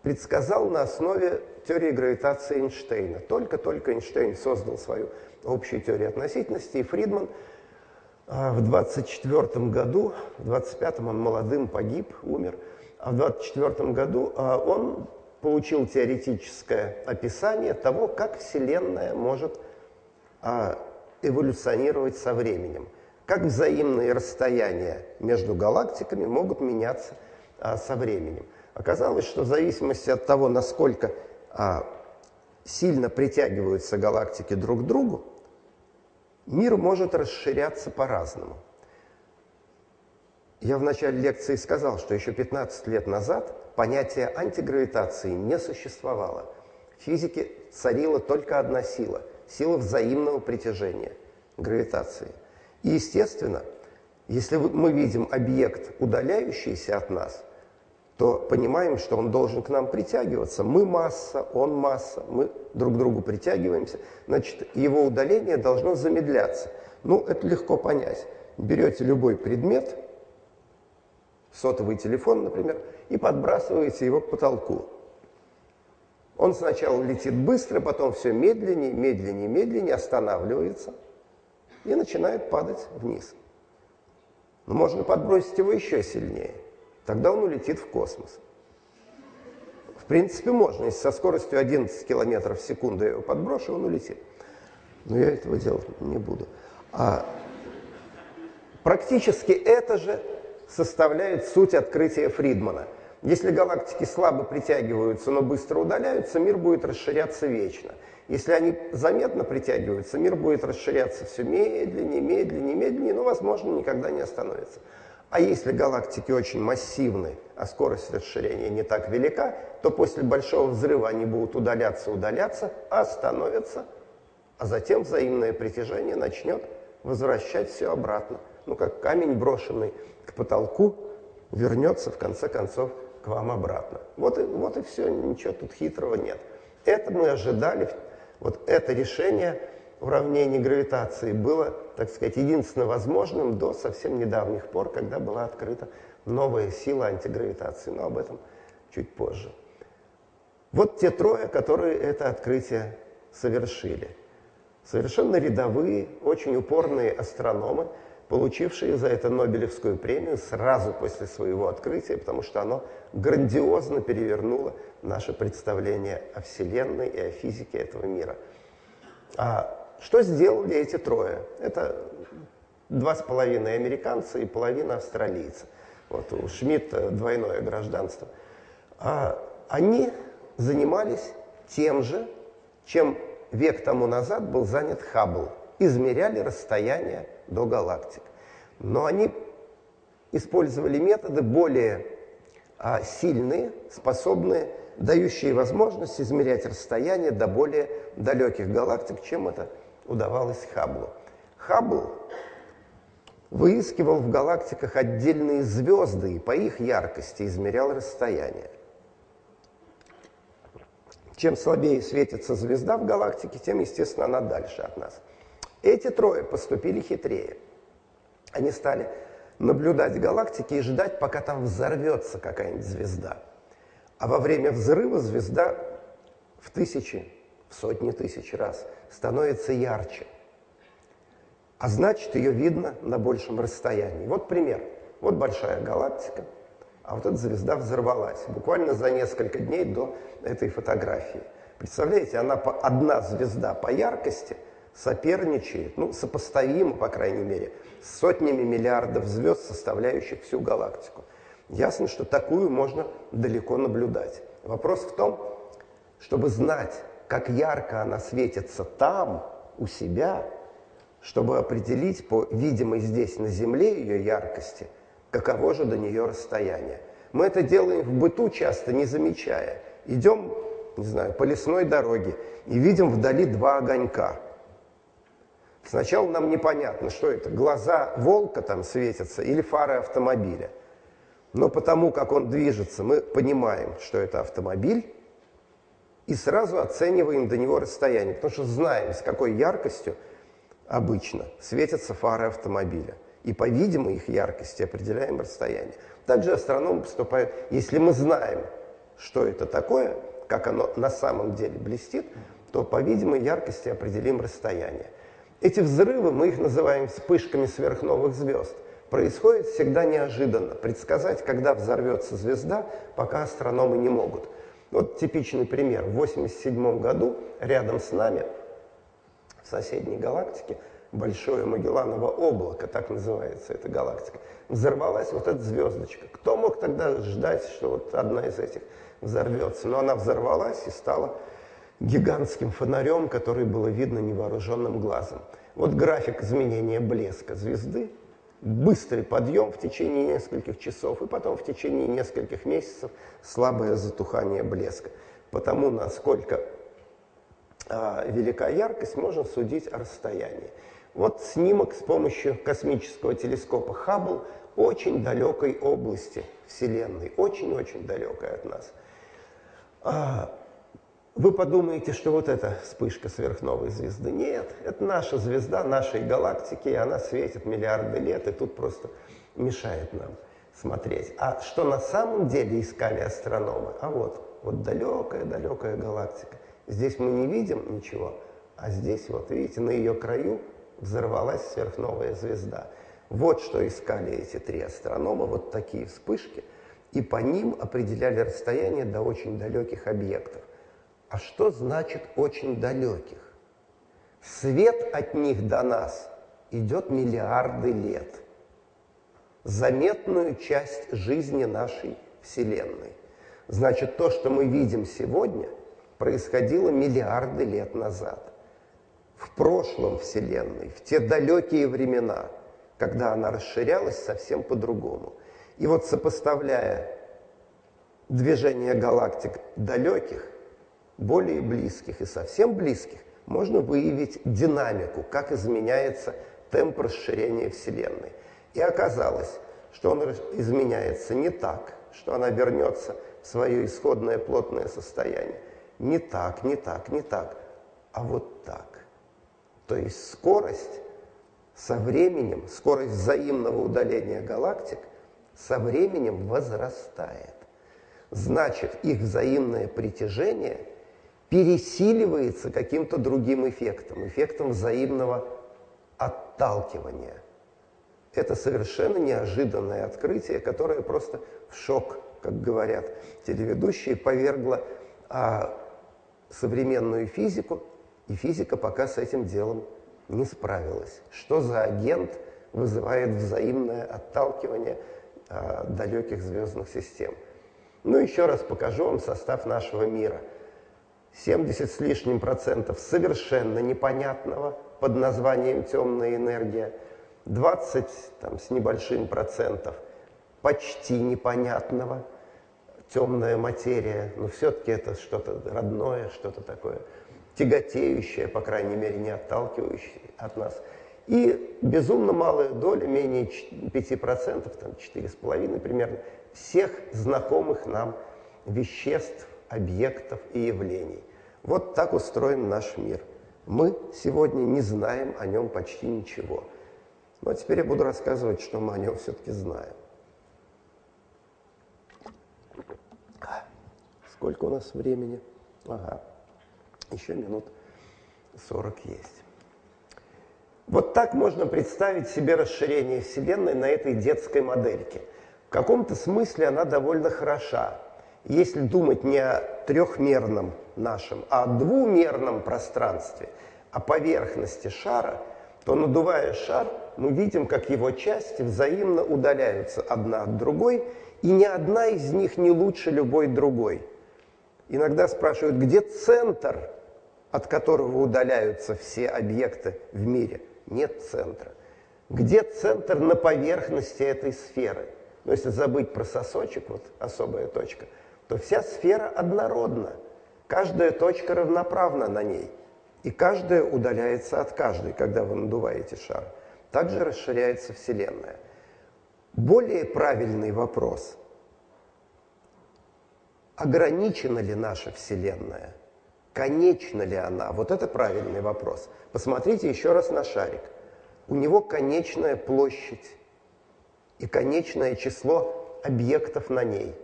предсказал на основе теории гравитации Эйнштейна. Только-только Эйнштейн создал свою общую теорию относительности, и Фридман – в 24 году, в 25 он молодым погиб, умер, а в 24 году а, он получил теоретическое описание того, как Вселенная может а, эволюционировать со временем, как взаимные расстояния между галактиками могут меняться со временем. Оказалось, что в зависимости от того, насколько сильно притягиваются галактики друг к другу, Мир может расширяться по-разному. Я в начале лекции сказал, что еще 15 лет назад понятие антигравитации не существовало. В физике царила только одна сила – сила взаимного притяжения, гравитации. И, естественно, если мы видим объект, удаляющийся от нас – то понимаем, что он должен к нам притягиваться. Мы масса, он масса, мы друг к другу притягиваемся. Значит, его удаление должно замедляться. Ну, это легко понять. Берете любой предмет, сотовый телефон, например, и подбрасываете его к потолку. Он сначала летит быстро, потом все медленнее, медленнее, медленнее, останавливается и начинает падать вниз. Но можно подбросить его еще сильнее – тогда он улетит в космос. В принципе, можно. Если со скоростью 11 километров в секунду я его подброшу, он улетит. Но я этого делать не буду. А практически это же составляет суть открытия Фридмана. Если галактики слабо притягиваются, но быстро удаляются, мир будет расширяться вечно. Если они заметно притягиваются, мир будет расширяться все медленнее, медленнее, медленнее, но, возможно, никогда не остановится. А если галактики очень массивны, а скорость расширения не так велика, то после большого взрыва они будут удаляться, удаляться, остановятся, а затем взаимное притяжение начнет возвращать все обратно. Ну, как камень, брошенный к потолку, вернется в конце концов к вам обратно. Вот и, вот и все, ничего тут хитрого нет. Это мы ожидали, вот это решение уравнений гравитации было, так сказать, единственно возможным до совсем недавних пор, когда была открыта новая сила антигравитации, но об этом чуть позже. Вот те трое, которые это открытие совершили. Совершенно рядовые, очень упорные астрономы, получившие за это Нобелевскую премию сразу после своего открытия, потому что оно грандиозно перевернуло наше представление о Вселенной и о физике этого мира. А что сделали эти трое? Это два с половиной американца и половина австралийца. Вот у Шмидта двойное гражданство. А они занимались тем же, чем век тому назад был занят Хаббл. Измеряли расстояние до галактик. Но они использовали методы более а, сильные, способные, дающие возможность измерять расстояние до более далеких галактик, чем это удавалось Хабблу. Хаббл выискивал в галактиках отдельные звезды и по их яркости измерял расстояние. Чем слабее светится звезда в галактике, тем, естественно, она дальше от нас. Эти трое поступили хитрее. Они стали наблюдать галактики и ждать, пока там взорвется какая-нибудь звезда. А во время взрыва звезда в тысячи, в сотни тысяч раз становится ярче. А значит, ее видно на большем расстоянии. Вот пример. Вот большая галактика, а вот эта звезда взорвалась буквально за несколько дней до этой фотографии. Представляете, она одна звезда по яркости соперничает, ну, сопоставимо, по крайней мере, с сотнями миллиардов звезд, составляющих всю галактику. Ясно, что такую можно далеко наблюдать. Вопрос в том, чтобы знать, как ярко она светится там, у себя, чтобы определить по видимой здесь на Земле ее яркости, каково же до нее расстояние. Мы это делаем в быту часто, не замечая. Идем, не знаю, по лесной дороге и видим вдали два огонька. Сначала нам непонятно, что это, глаза волка там светятся или фары автомобиля. Но потому, как он движется, мы понимаем, что это автомобиль, и сразу оцениваем до него расстояние, потому что знаем, с какой яркостью обычно светятся фары автомобиля. И по видимой их яркости определяем расстояние. Также астрономы поступают, если мы знаем, что это такое, как оно на самом деле блестит, то по видимой яркости определим расстояние. Эти взрывы, мы их называем вспышками сверхновых звезд, происходят всегда неожиданно. Предсказать, когда взорвется звезда, пока астрономы не могут – вот типичный пример. В 1987 году рядом с нами, в соседней галактике, Большое Магелланово облако, так называется эта галактика, взорвалась вот эта звездочка. Кто мог тогда ждать, что вот одна из этих взорвется? Но она взорвалась и стала гигантским фонарем, который было видно невооруженным глазом. Вот график изменения блеска звезды быстрый подъем в течение нескольких часов и потом в течение нескольких месяцев слабое затухание блеска. Потому насколько а, велика яркость, можно судить о расстоянии. Вот снимок с помощью космического телескопа Хаббл очень далекой области Вселенной, очень-очень далекой от нас. А, вы подумаете, что вот эта вспышка сверхновой звезды. Нет, это наша звезда нашей галактики, и она светит миллиарды лет, и тут просто мешает нам смотреть. А что на самом деле искали астрономы? А вот, вот далекая-далекая галактика. Здесь мы не видим ничего, а здесь вот, видите, на ее краю взорвалась сверхновая звезда. Вот что искали эти три астронома, вот такие вспышки, и по ним определяли расстояние до очень далеких объектов. А что значит очень далеких? Свет от них до нас идет миллиарды лет. Заметную часть жизни нашей Вселенной. Значит, то, что мы видим сегодня, происходило миллиарды лет назад. В прошлом Вселенной, в те далекие времена, когда она расширялась совсем по-другому. И вот сопоставляя движение галактик далеких – более близких и совсем близких, можно выявить динамику, как изменяется темп расширения Вселенной. И оказалось, что он изменяется не так, что она вернется в свое исходное плотное состояние. Не так, не так, не так, а вот так. То есть скорость со временем, скорость взаимного удаления галактик со временем возрастает. Значит, их взаимное притяжение – пересиливается каким-то другим эффектом, эффектом взаимного отталкивания. Это совершенно неожиданное открытие, которое просто в шок, как говорят телеведущие, повергло а, современную физику, и физика пока с этим делом не справилась. Что за агент вызывает взаимное отталкивание а, далеких звездных систем? Ну, еще раз покажу вам состав нашего мира – 70 с лишним процентов совершенно непонятного под названием темная энергия, 20 там, с небольшим процентов почти непонятного, темная материя, но все-таки это что-то родное, что-то такое тяготеющее, по крайней мере, не отталкивающее от нас. И безумно малая доля, менее 5%, там 4,5% примерно, всех знакомых нам веществ, объектов и явлений. Вот так устроен наш мир. Мы сегодня не знаем о нем почти ничего. Но теперь я буду рассказывать, что мы о нем все-таки знаем. Сколько у нас времени? Ага, еще минут 40 есть. Вот так можно представить себе расширение Вселенной на этой детской модельке. В каком-то смысле она довольно хороша. Если думать не о трехмерном нашем, а о двумерном пространстве, о поверхности шара, то надувая шар, мы видим, как его части взаимно удаляются одна от другой, и ни одна из них не лучше любой другой. Иногда спрашивают, где центр, от которого удаляются все объекты в мире – нет центра. Где центр на поверхности этой сферы? Но если забыть про сосочек, вот особая точка, то вся сфера однородна. Каждая точка равноправна на ней. И каждая удаляется от каждой, когда вы надуваете шар. Также расширяется Вселенная. Более правильный вопрос. Ограничена ли наша Вселенная? Конечна ли она? Вот это правильный вопрос. Посмотрите еще раз на шарик. У него конечная площадь и конечное число объектов на ней.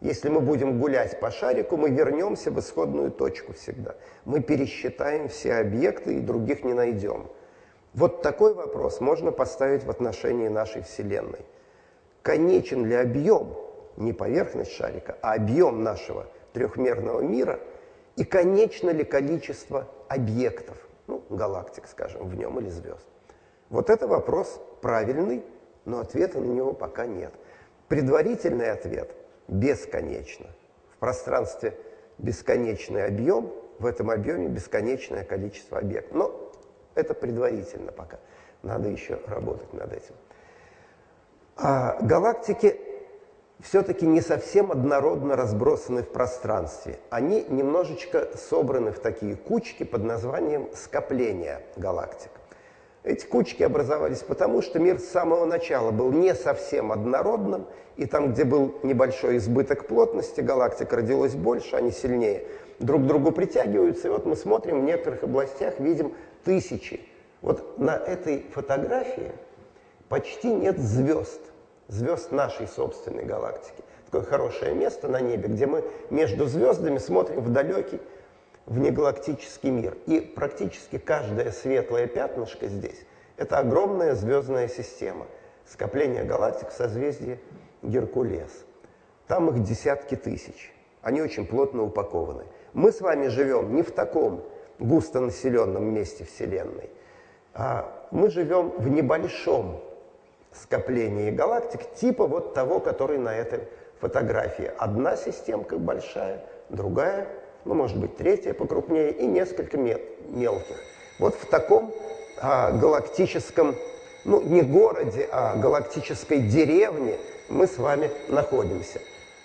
Если мы будем гулять по шарику, мы вернемся в исходную точку всегда. Мы пересчитаем все объекты и других не найдем. Вот такой вопрос можно поставить в отношении нашей Вселенной. Конечен ли объем, не поверхность шарика, а объем нашего трехмерного мира – и конечно ли количество объектов, ну, галактик, скажем, в нем или звезд. Вот это вопрос правильный, но ответа на него пока нет. Предварительный ответ – бесконечно. В пространстве бесконечный объем, в этом объеме бесконечное количество объектов. Но это предварительно пока. Надо еще работать над этим. А галактики все-таки не совсем однородно разбросаны в пространстве. Они немножечко собраны в такие кучки под названием скопления галактик. Эти кучки образовались потому, что мир с самого начала был не совсем однородным, и там, где был небольшой избыток плотности, галактик родилось больше, они сильнее друг к другу притягиваются. И вот мы смотрим в некоторых областях, видим тысячи. Вот на этой фотографии почти нет звезд – звезд нашей собственной галактики. Такое хорошее место на небе, где мы между звездами смотрим в далекий внегалактический мир. И практически каждое светлое пятнышко здесь – это огромная звездная система, скопление галактик в созвездии Геркулес. Там их десятки тысяч. Они очень плотно упакованы. Мы с вами живем не в таком густонаселенном месте Вселенной, а мы живем в небольшом скоплении галактик типа вот того, который на этой фотографии. Одна системка большая, другая, ну, может быть, третья покрупнее и несколько мелких. Вот в таком а, галактическом, ну, не городе, а галактической деревне мы с вами находимся.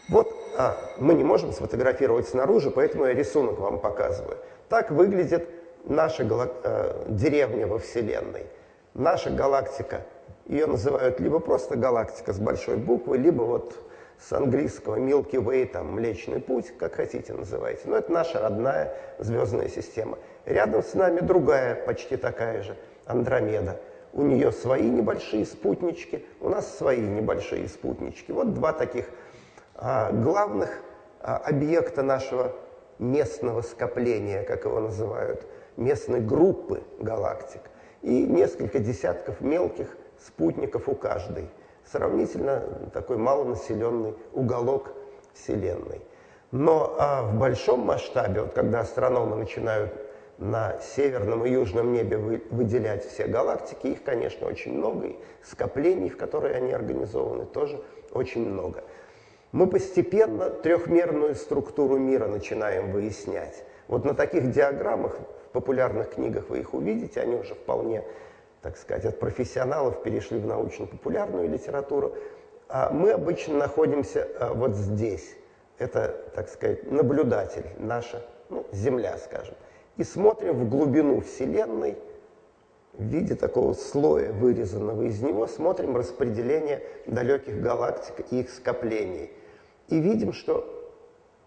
Вот а, мы не можем сфотографировать снаружи, поэтому я рисунок вам показываю. Так выглядит наша гала- э, деревня во Вселенной. Наша галактика ее называют либо просто галактика с большой буквы, либо вот с английского Milky Way, там, Млечный Путь, как хотите называйте. Но это наша родная звездная система. Рядом с нами другая, почти такая же, Андромеда. У нее свои небольшие спутнички, у нас свои небольшие спутнички. Вот два таких а, главных а, объекта нашего местного скопления, как его называют, местной группы галактик. И несколько десятков мелких спутников у каждой. Сравнительно такой малонаселенный уголок Вселенной. Но а в большом масштабе, вот когда астрономы начинают на северном и южном небе вы, выделять все галактики, их, конечно, очень много, и скоплений, в которые они организованы, тоже очень много. Мы постепенно трехмерную структуру мира начинаем выяснять. Вот на таких диаграммах, в популярных книгах вы их увидите, они уже вполне так сказать, от профессионалов перешли в научно-популярную литературу. А мы обычно находимся а, вот здесь. Это, так сказать, наблюдатель, наша ну, Земля, скажем. И смотрим в глубину Вселенной, в виде такого слоя, вырезанного из него, смотрим распределение далеких галактик и их скоплений. И видим, что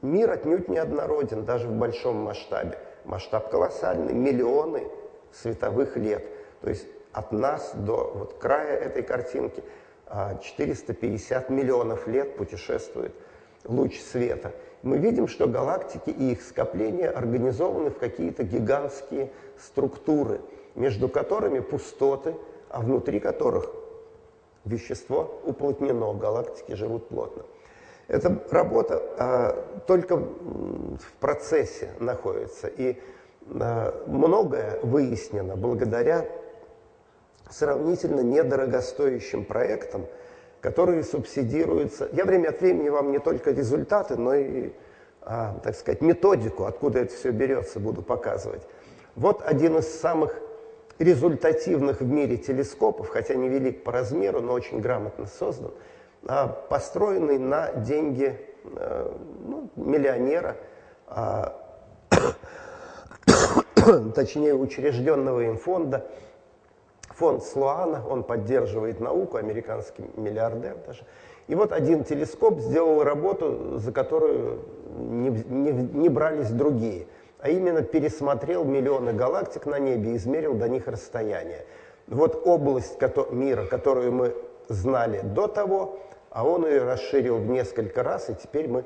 Мир отнюдь не однороден, даже в большом масштабе. Масштаб колоссальный, миллионы световых лет. То есть от нас до вот края этой картинки 450 а, миллионов лет путешествует луч света. Мы видим, что галактики и их скопления организованы в какие-то гигантские структуры, между которыми пустоты, а внутри которых вещество уплотнено, галактики живут плотно. Эта работа а, только в процессе находится, и а, многое выяснено благодаря сравнительно недорогостоящим проектам, которые субсидируются. Я время от времени вам не только результаты, но и, а, так сказать, методику, откуда это все берется, буду показывать. Вот один из самых результативных в мире телескопов, хотя не велик по размеру, но очень грамотно создан, а, построенный на деньги а, ну, миллионера, а, [COUGHS] точнее учрежденного им фонда, фонд Слуана, он поддерживает науку, американский миллиардер даже. И вот один телескоп сделал работу, за которую не, не, не брались другие, а именно пересмотрел миллионы галактик на небе и измерил до них расстояние. Вот область мира, которую мы знали до того, а он ее расширил в несколько раз, и теперь мы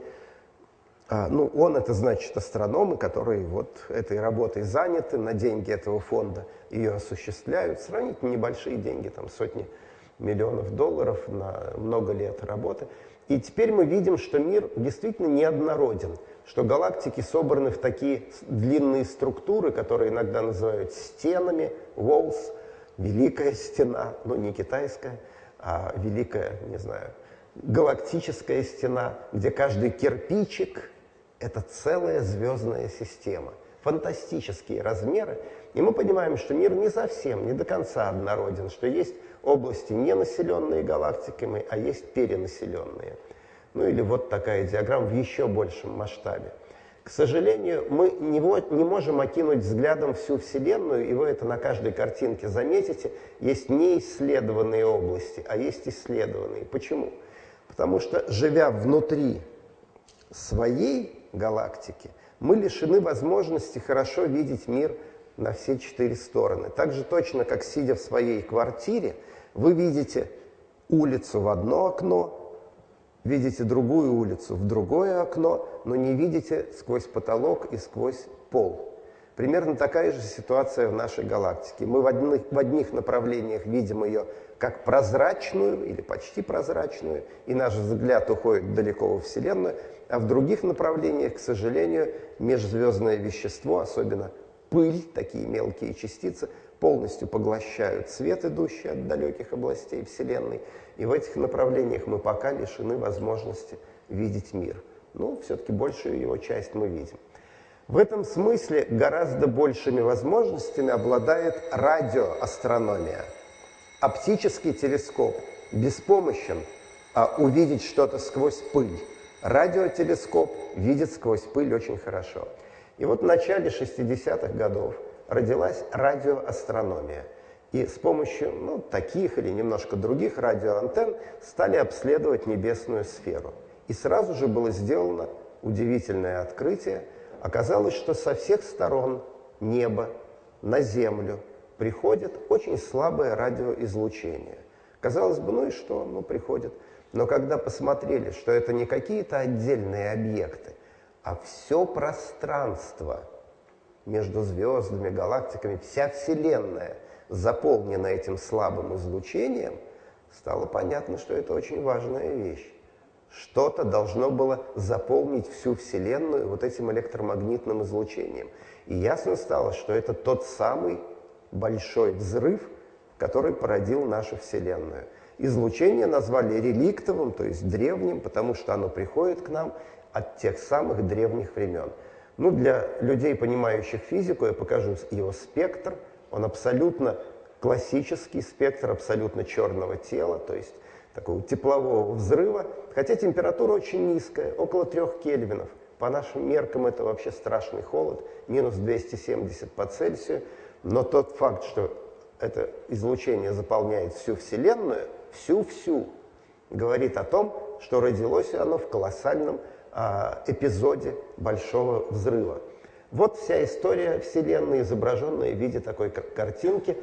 ну, он это значит астрономы, которые вот этой работой заняты, на деньги этого фонда ее осуществляют. Сравнительно небольшие деньги, там сотни миллионов долларов на много лет работы. И теперь мы видим, что мир действительно неоднороден, что галактики собраны в такие длинные структуры, которые иногда называют стенами, walls, великая стена, ну, не китайская, а великая, не знаю, галактическая стена, где каждый кирпичик это целая звездная система. Фантастические размеры. И мы понимаем, что мир не совсем, не до конца однороден, что есть области ненаселенные галактиками, а есть перенаселенные. Ну или вот такая диаграмма в еще большем масштабе. К сожалению, мы не, не можем окинуть взглядом всю Вселенную, и вы это на каждой картинке заметите. Есть неисследованные области, а есть исследованные. Почему? Потому что, живя внутри своей галактики, мы лишены возможности хорошо видеть мир на все четыре стороны. Так же точно, как сидя в своей квартире, вы видите улицу в одно окно, видите другую улицу в другое окно, но не видите сквозь потолок и сквозь пол. Примерно такая же ситуация в нашей галактике. Мы в одних, в одних направлениях видим ее как прозрачную или почти прозрачную, и наш взгляд уходит далеко во Вселенную, а в других направлениях, к сожалению, межзвездное вещество, особенно пыль, такие мелкие частицы, полностью поглощают свет, идущий от далеких областей Вселенной. И в этих направлениях мы пока лишены возможности видеть мир. Ну, все-таки большую его часть мы видим. В этом смысле гораздо большими возможностями обладает радиоастрономия. Оптический телескоп беспомощен а увидеть что-то сквозь пыль. Радиотелескоп видит сквозь пыль очень хорошо. И вот в начале 60-х годов родилась радиоастрономия. И с помощью ну, таких или немножко других радиоантенн стали обследовать небесную сферу. И сразу же было сделано удивительное открытие. Оказалось, что со всех сторон неба на Землю приходит очень слабое радиоизлучение. Казалось бы, ну и что? Ну, приходит. Но когда посмотрели, что это не какие-то отдельные объекты, а все пространство между звездами, галактиками, вся Вселенная заполнена этим слабым излучением, стало понятно, что это очень важная вещь. Что-то должно было заполнить всю Вселенную вот этим электромагнитным излучением. И ясно стало, что это тот самый большой взрыв, который породил нашу Вселенную – Излучение назвали реликтовым, то есть древним, потому что оно приходит к нам от тех самых древних времен. Ну, для людей, понимающих физику, я покажу его спектр. Он абсолютно классический спектр абсолютно черного тела, то есть такого теплового взрыва, хотя температура очень низкая, около трех кельвинов. По нашим меркам это вообще страшный холод, минус 270 по Цельсию, но тот факт, что это излучение заполняет всю Вселенную – всю-всю, говорит о том, что родилось оно в колоссальном а, эпизоде Большого взрыва. Вот вся история Вселенной, изображенная в виде такой картинки.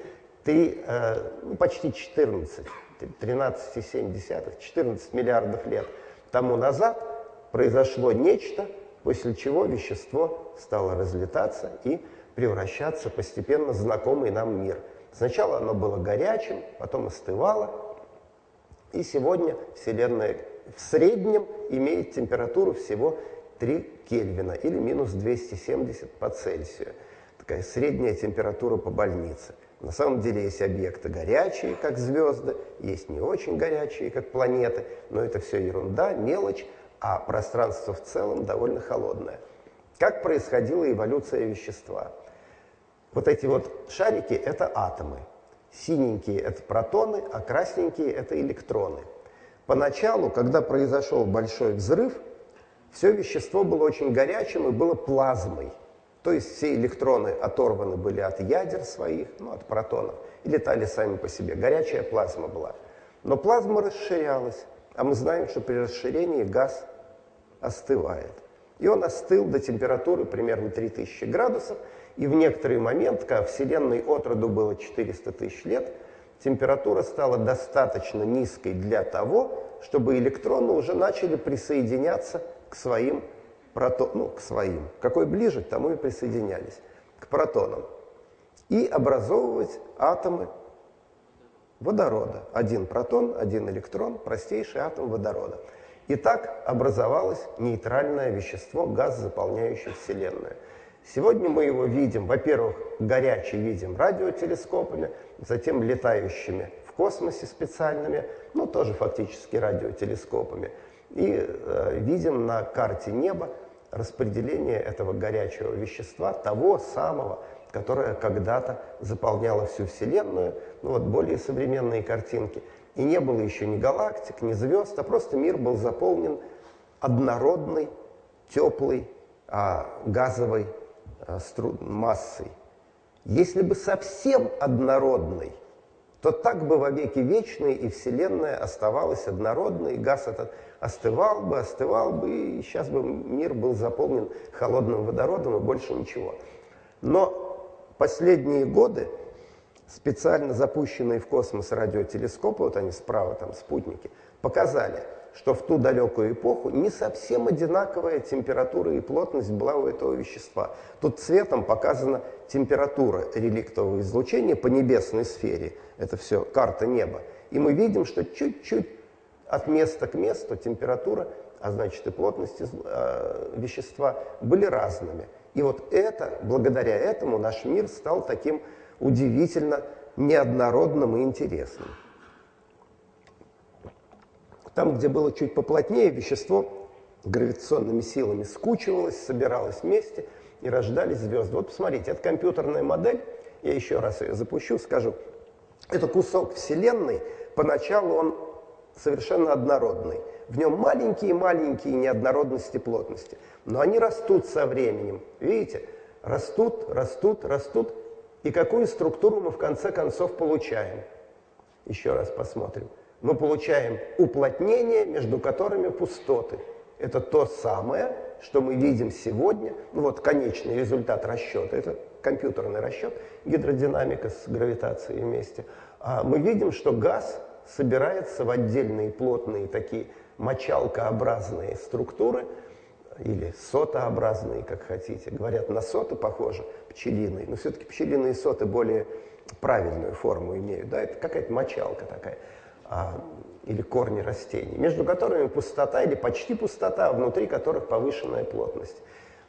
Ты э, ну, почти 14, 13,7, 14 миллиардов лет тому назад произошло нечто, после чего вещество стало разлетаться и превращаться постепенно в знакомый нам мир. Сначала оно было горячим, потом остывало, и сегодня Вселенная в среднем имеет температуру всего 3 Кельвина или минус 270 по Цельсию. Такая средняя температура по больнице. На самом деле есть объекты горячие, как звезды, есть не очень горячие, как планеты, но это все ерунда, мелочь, а пространство в целом довольно холодное. Как происходила эволюция вещества? Вот эти вот шарики – это атомы. Синенькие – это протоны, а красненькие – это электроны. Поначалу, когда произошел большой взрыв, все вещество было очень горячим и было плазмой. То есть все электроны оторваны были от ядер своих, ну, от протонов, и летали сами по себе. Горячая плазма была. Но плазма расширялась, а мы знаем, что при расширении газ остывает. И он остыл до температуры примерно 3000 градусов, и в некоторый момент, когда Вселенной от роду было 400 тысяч лет, температура стала достаточно низкой для того, чтобы электроны уже начали присоединяться к своим протонам, ну, к своим, какой ближе, к тому и присоединялись, к протонам, и образовывать атомы водорода. Один протон, один электрон, простейший атом водорода. И так образовалось нейтральное вещество, газ, заполняющий Вселенную. Сегодня мы его видим, во-первых, горячий видим радиотелескопами, затем летающими в космосе специальными, ну тоже фактически радиотелескопами – и э, видим на карте неба распределение этого горячего вещества, того самого, которое когда-то заполняло всю Вселенную, ну вот более современные картинки. И не было еще ни галактик, ни звезд, а просто мир был заполнен однородной, теплой, а, газовой массой. Если бы совсем однородной, то так бы во веки вечные и Вселенная оставалась однородной, и газ этот остывал бы, остывал бы, и сейчас бы мир был заполнен холодным водородом и больше ничего. Но последние годы специально запущенные в космос радиотелескопы, вот они справа, там спутники, показали, что в ту далекую эпоху не совсем одинаковая температура и плотность была у этого вещества. Тут цветом показана температура реликтового излучения по небесной сфере. Это все карта неба. И мы видим, что чуть-чуть от места к месту температура, а значит и плотность э, вещества были разными. И вот это, благодаря этому наш мир стал таким удивительно неоднородным и интересным. Там, где было чуть поплотнее, вещество гравитационными силами скучивалось, собиралось вместе и рождались звезды. Вот посмотрите, это компьютерная модель, я еще раз ее запущу, скажу. Это кусок Вселенной, поначалу он совершенно однородный. В нем маленькие-маленькие неоднородности плотности, но они растут со временем. Видите? Растут, растут, растут. И какую структуру мы в конце концов получаем? Еще раз посмотрим. Мы получаем уплотнение, между которыми пустоты. Это то самое, что мы видим сегодня. Ну вот конечный результат расчета. Это компьютерный расчет, гидродинамика с гравитацией вместе. А мы видим, что газ собирается в отдельные плотные такие мочалкообразные структуры или сотообразные, как хотите. Говорят, на соты похоже, пчелиные, но все-таки пчелиные соты более правильную форму имеют. Да? Это какая-то мочалка такая. А, или корни растений, между которыми пустота или почти пустота, внутри которых повышенная плотность.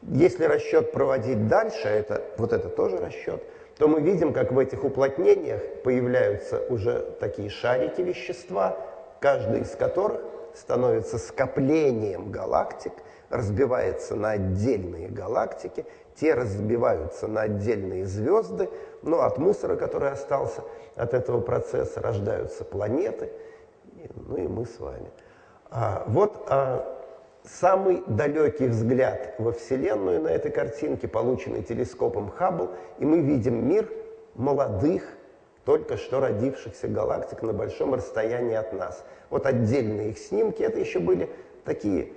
Если расчет проводить дальше, это, вот это тоже расчет – то мы видим, как в этих уплотнениях появляются уже такие шарики вещества, каждый из которых становится скоплением галактик, разбивается на отдельные галактики, те разбиваются на отдельные звезды, но от мусора, который остался от этого процесса, рождаются планеты, ну и мы с вами. А, вот а, самый далекий взгляд во Вселенную на этой картинке, полученный телескопом Хаббл, и мы видим мир молодых, только что родившихся галактик на большом расстоянии от нас. Вот отдельные их снимки, это еще были такие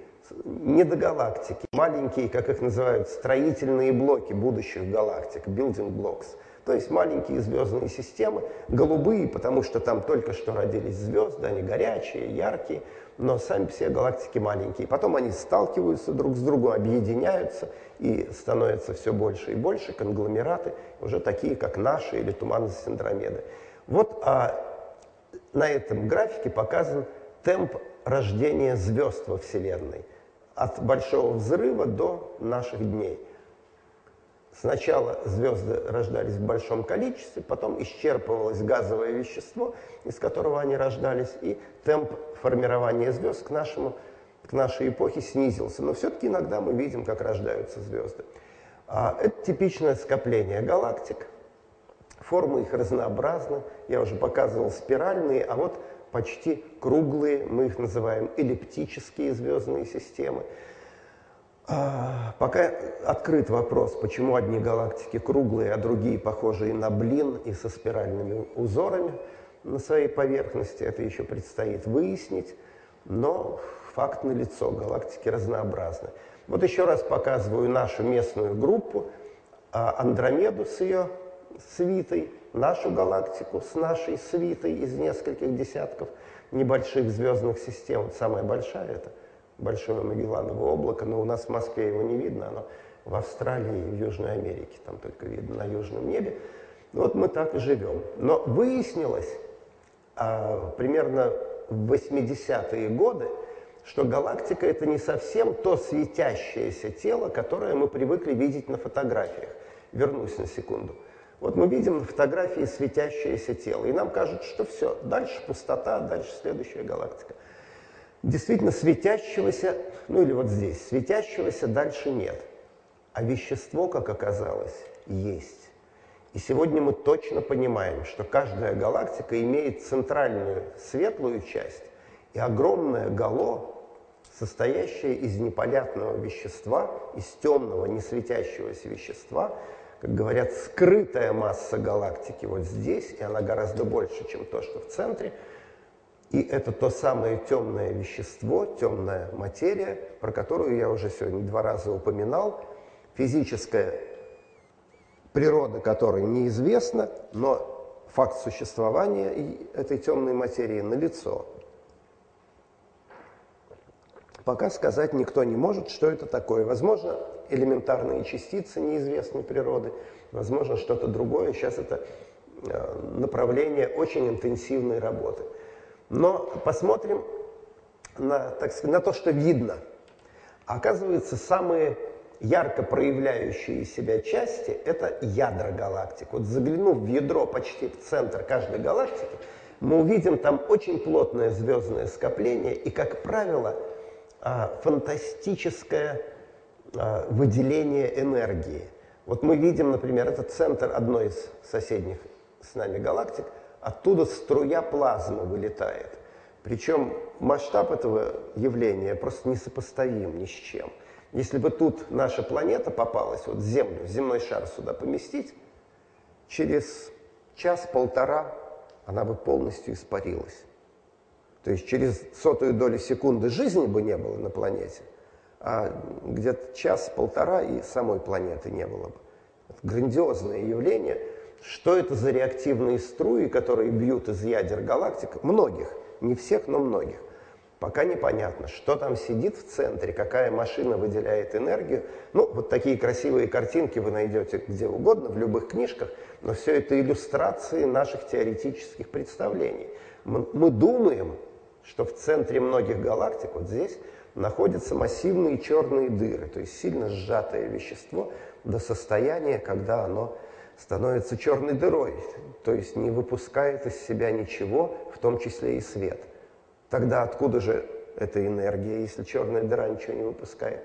недогалактики, маленькие, как их называют, строительные блоки будущих галактик, building blocks. То есть маленькие звездные системы, голубые, потому что там только что родились звезды, они горячие, яркие, но сами все галактики маленькие. Потом они сталкиваются друг с другом, объединяются и становятся все больше и больше, конгломераты, уже такие, как наши или туманность Андромеды. Вот а, на этом графике показан темп рождения звезд во Вселенной от Большого взрыва до наших дней. Сначала звезды рождались в большом количестве, потом исчерпывалось газовое вещество, из которого они рождались, и темп формирования звезд к, нашему, к нашей эпохе снизился. Но все-таки иногда мы видим, как рождаются звезды. А, это типичное скопление галактик. Формы их разнообразны. Я уже показывал спиральные, а вот почти круглые, мы их называем эллиптические звездные системы. А, пока открыт вопрос, почему одни галактики круглые, а другие похожие на блин и со спиральными узорами на своей поверхности. Это еще предстоит выяснить, но факт налицо, галактики разнообразны. Вот еще раз показываю нашу местную группу, а, Андромеду с ее свитой, нашу галактику с нашей свитой из нескольких десятков небольших звездных систем. Самая большая это Большое Магелланово облако, но у нас в Москве его не видно, оно в Австралии в Южной Америке, там только видно на южном небе. Вот мы так и живем. Но выяснилось а, примерно в 80-е годы, что галактика это не совсем то светящееся тело, которое мы привыкли видеть на фотографиях. Вернусь на секунду. Вот мы видим на фотографии светящееся тело, и нам кажется, что все, дальше пустота, дальше следующая галактика. Действительно, светящегося, ну или вот здесь, светящегося дальше нет. А вещество, как оказалось, есть. И сегодня мы точно понимаем, что каждая галактика имеет центральную светлую часть и огромное гало, состоящее из непонятного вещества, из темного, не светящегося вещества, как говорят, скрытая масса галактики вот здесь, и она гораздо больше, чем то, что в центре. И это то самое темное вещество, темная материя, про которую я уже сегодня два раза упоминал, физическая природа которой неизвестна, но факт существования этой темной материи налицо. Пока сказать никто не может, что это такое. Возможно, элементарные частицы неизвестной природы, возможно, что-то другое. Сейчас это э, направление очень интенсивной работы. Но посмотрим на, так сказать, на то, что видно. Оказывается, самые ярко проявляющие себя части – это ядра галактик. Вот заглянув в ядро почти в центр каждой галактики, мы увидим там очень плотное звездное скопление и, как правило, а, фантастическое а, выделение энергии. Вот мы видим, например, этот центр одной из соседних с нами галактик, оттуда струя плазмы вылетает. Причем масштаб этого явления просто несопоставим ни с чем. Если бы тут наша планета попалась, вот Землю, земной шар сюда поместить, через час-полтора она бы полностью испарилась. То есть через сотую долю секунды жизни бы не было на планете, а где-то час-полтора и самой планеты не было бы. Это грандиозное явление. Что это за реактивные струи, которые бьют из ядер галактик? Многих, не всех, но многих. Пока непонятно, что там сидит в центре, какая машина выделяет энергию. Ну, вот такие красивые картинки вы найдете где угодно, в любых книжках, но все это иллюстрации наших теоретических представлений. Мы, думаем, что в центре многих галактик, вот здесь, находятся массивные черные дыры, то есть сильно сжатое вещество до состояния, когда оно становится черной дырой, то есть не выпускает из себя ничего, в том числе и свет. Тогда откуда же эта энергия, если черная дыра ничего не выпускает?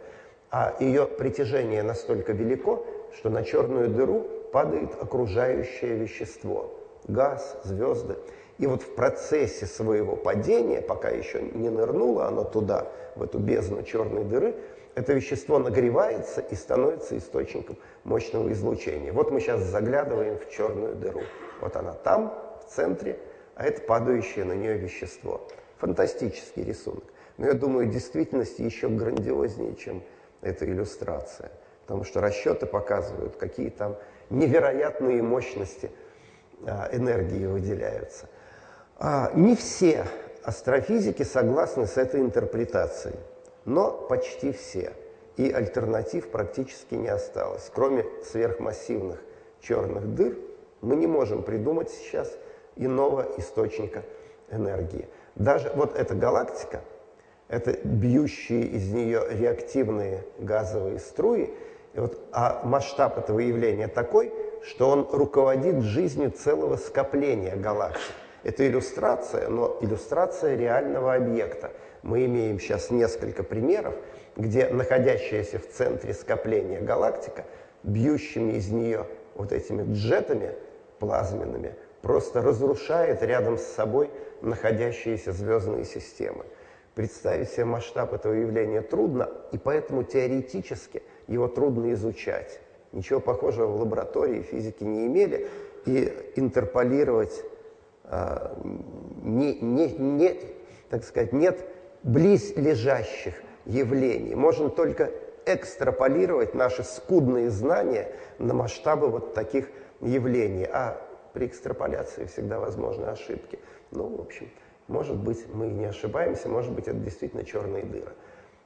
А ее притяжение настолько велико, что на черную дыру падает окружающее вещество, газ, звезды. И вот в процессе своего падения, пока еще не нырнуло оно туда, в эту бездну черной дыры, это вещество нагревается и становится источником мощного излучения. Вот мы сейчас заглядываем в черную дыру. Вот она там, в центре, а это падающее на нее вещество. Фантастический рисунок. Но я думаю, действительность еще грандиознее, чем эта иллюстрация. Потому что расчеты показывают, какие там невероятные мощности а, энергии выделяются. А, не все астрофизики согласны с этой интерпретацией, но почти все. И альтернатив практически не осталось. Кроме сверхмассивных черных дыр, мы не можем придумать сейчас иного источника энергии. Даже вот эта галактика, это бьющие из нее реактивные газовые струи, вот, а масштаб этого явления такой, что он руководит жизнью целого скопления галактик. Это иллюстрация, но иллюстрация реального объекта. Мы имеем сейчас несколько примеров, где находящаяся в центре скопления галактика, бьющими из нее вот этими джетами плазменными, просто разрушает рядом с собой находящиеся звездные системы. Представить себе масштаб этого явления трудно, и поэтому теоретически его трудно изучать. Ничего похожего в лаборатории физики не имели, и интерполировать э, не, не, не, так сказать, нет близлежащих явлений. Можно только экстраполировать наши скудные знания на масштабы вот таких явлений. А при экстраполяции всегда возможны ошибки. Ну, в общем, может быть, мы не ошибаемся, может быть, это действительно черные дыры.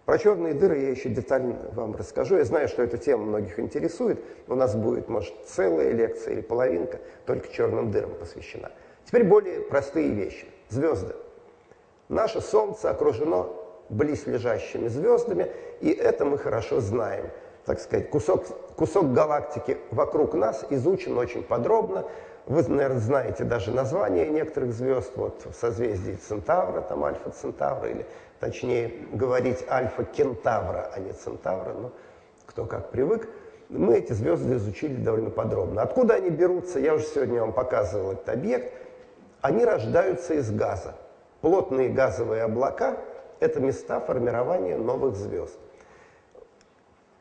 Про черные дыры я еще детально вам расскажу. Я знаю, что эта тема многих интересует. У нас будет, может, целая лекция или половинка только черным дырам посвящена. Теперь более простые вещи. Звезды. Наше Солнце окружено близлежащими звездами, и это мы хорошо знаем. Так сказать, кусок, кусок галактики вокруг нас изучен очень подробно. Вы, наверное, знаете даже название некоторых звезд, вот в созвездии Центавра, там Альфа Центавра, или точнее говорить Альфа Кентавра, а не Центавра, но кто как привык. Мы эти звезды изучили довольно подробно. Откуда они берутся, я уже сегодня вам показывал этот объект. Они рождаются из газа. Плотные газовые облака – это места формирования новых звезд.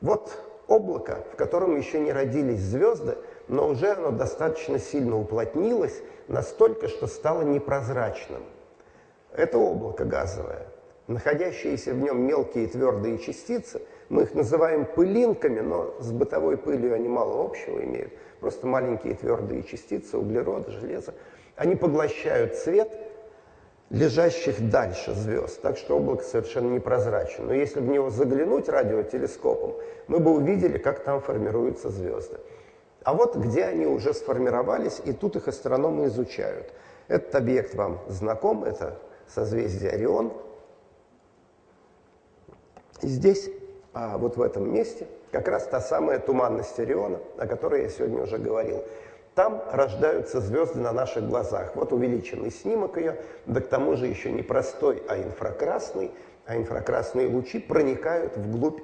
Вот облако, в котором еще не родились звезды – но уже оно достаточно сильно уплотнилось, настолько, что стало непрозрачным. Это облако газовое. Находящиеся в нем мелкие твердые частицы, мы их называем пылинками, но с бытовой пылью они мало общего имеют. Просто маленькие твердые частицы углерода, железа. Они поглощают свет лежащих дальше звезд, так что облако совершенно непрозрачно. Но если в него заглянуть радиотелескопом, мы бы увидели, как там формируются звезды. А вот где они уже сформировались, и тут их астрономы изучают. Этот объект вам знаком, это созвездие Орион. И здесь, а, вот в этом месте, как раз та самая туманность Ориона, о которой я сегодня уже говорил. Там рождаются звезды на наших глазах. Вот увеличенный снимок ее, да к тому же еще не простой, а инфракрасный. А инфракрасные лучи проникают вглубь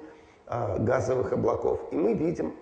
а, газовых облаков. И мы видим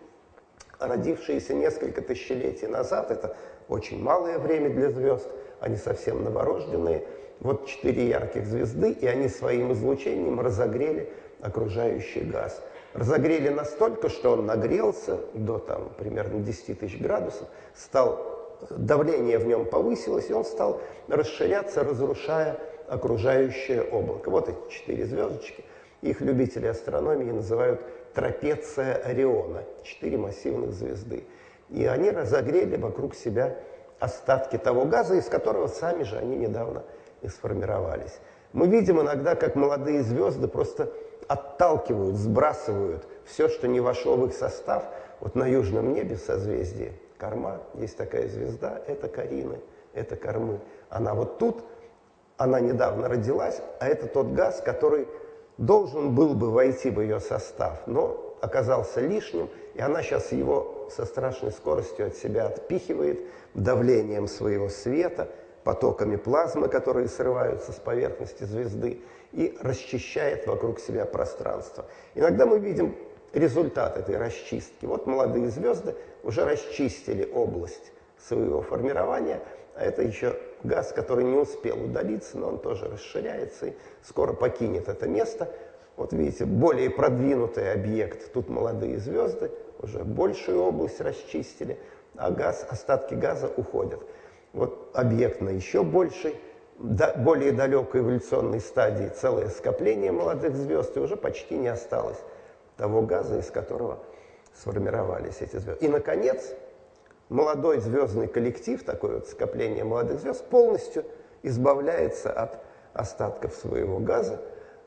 родившиеся несколько тысячелетий назад, это очень малое время для звезд, они совсем новорожденные. Вот четыре ярких звезды, и они своим излучением разогрели окружающий газ. Разогрели настолько, что он нагрелся до там, примерно 10 тысяч градусов, стал, давление в нем повысилось, и он стал расширяться, разрушая окружающее облако. Вот эти четыре звездочки. Их любители астрономии называют трапеция Ориона, четыре массивных звезды. И они разогрели вокруг себя остатки того газа, из которого сами же они недавно и сформировались. Мы видим иногда, как молодые звезды просто отталкивают, сбрасывают все, что не вошло в их состав. Вот на южном небе созвездие Корма, есть такая звезда, это Карины, это Кормы. Она вот тут, она недавно родилась, а это тот газ, который должен был бы войти в ее состав, но оказался лишним, и она сейчас его со страшной скоростью от себя отпихивает давлением своего света, потоками плазмы, которые срываются с поверхности звезды, и расчищает вокруг себя пространство. Иногда мы видим результат этой расчистки. Вот молодые звезды уже расчистили область своего формирования, а это еще газ, который не успел удалиться, но он тоже расширяется и скоро покинет это место. Вот видите, более продвинутый объект, тут молодые звезды, уже большую область расчистили, а газ, остатки газа уходят. Вот объект на еще большей более далекой эволюционной стадии целое скопление молодых звезд, и уже почти не осталось того газа, из которого сформировались эти звезды. И, наконец, молодой звездный коллектив, такое вот скопление молодых звезд, полностью избавляется от остатков своего газа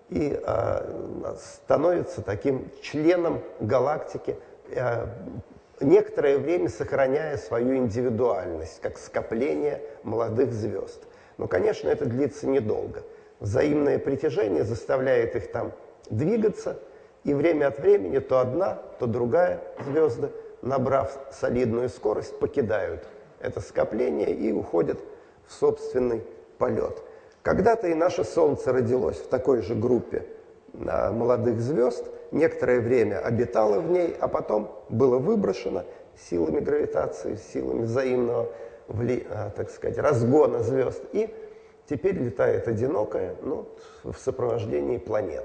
и а, становится таким членом галактики, а, некоторое время сохраняя свою индивидуальность, как скопление молодых звезд. Но, конечно, это длится недолго. Взаимное притяжение заставляет их там двигаться, и время от времени то одна, то другая звезда, набрав солидную скорость, покидают это скопление и уходят в собственный полет. Когда-то и наше Солнце родилось в такой же группе молодых звезд, некоторое время обитало в ней, а потом было выброшено силами гравитации, силами взаимного вли, а, так сказать, разгона звезд. И теперь летает одинокая, ну, в сопровождении планет.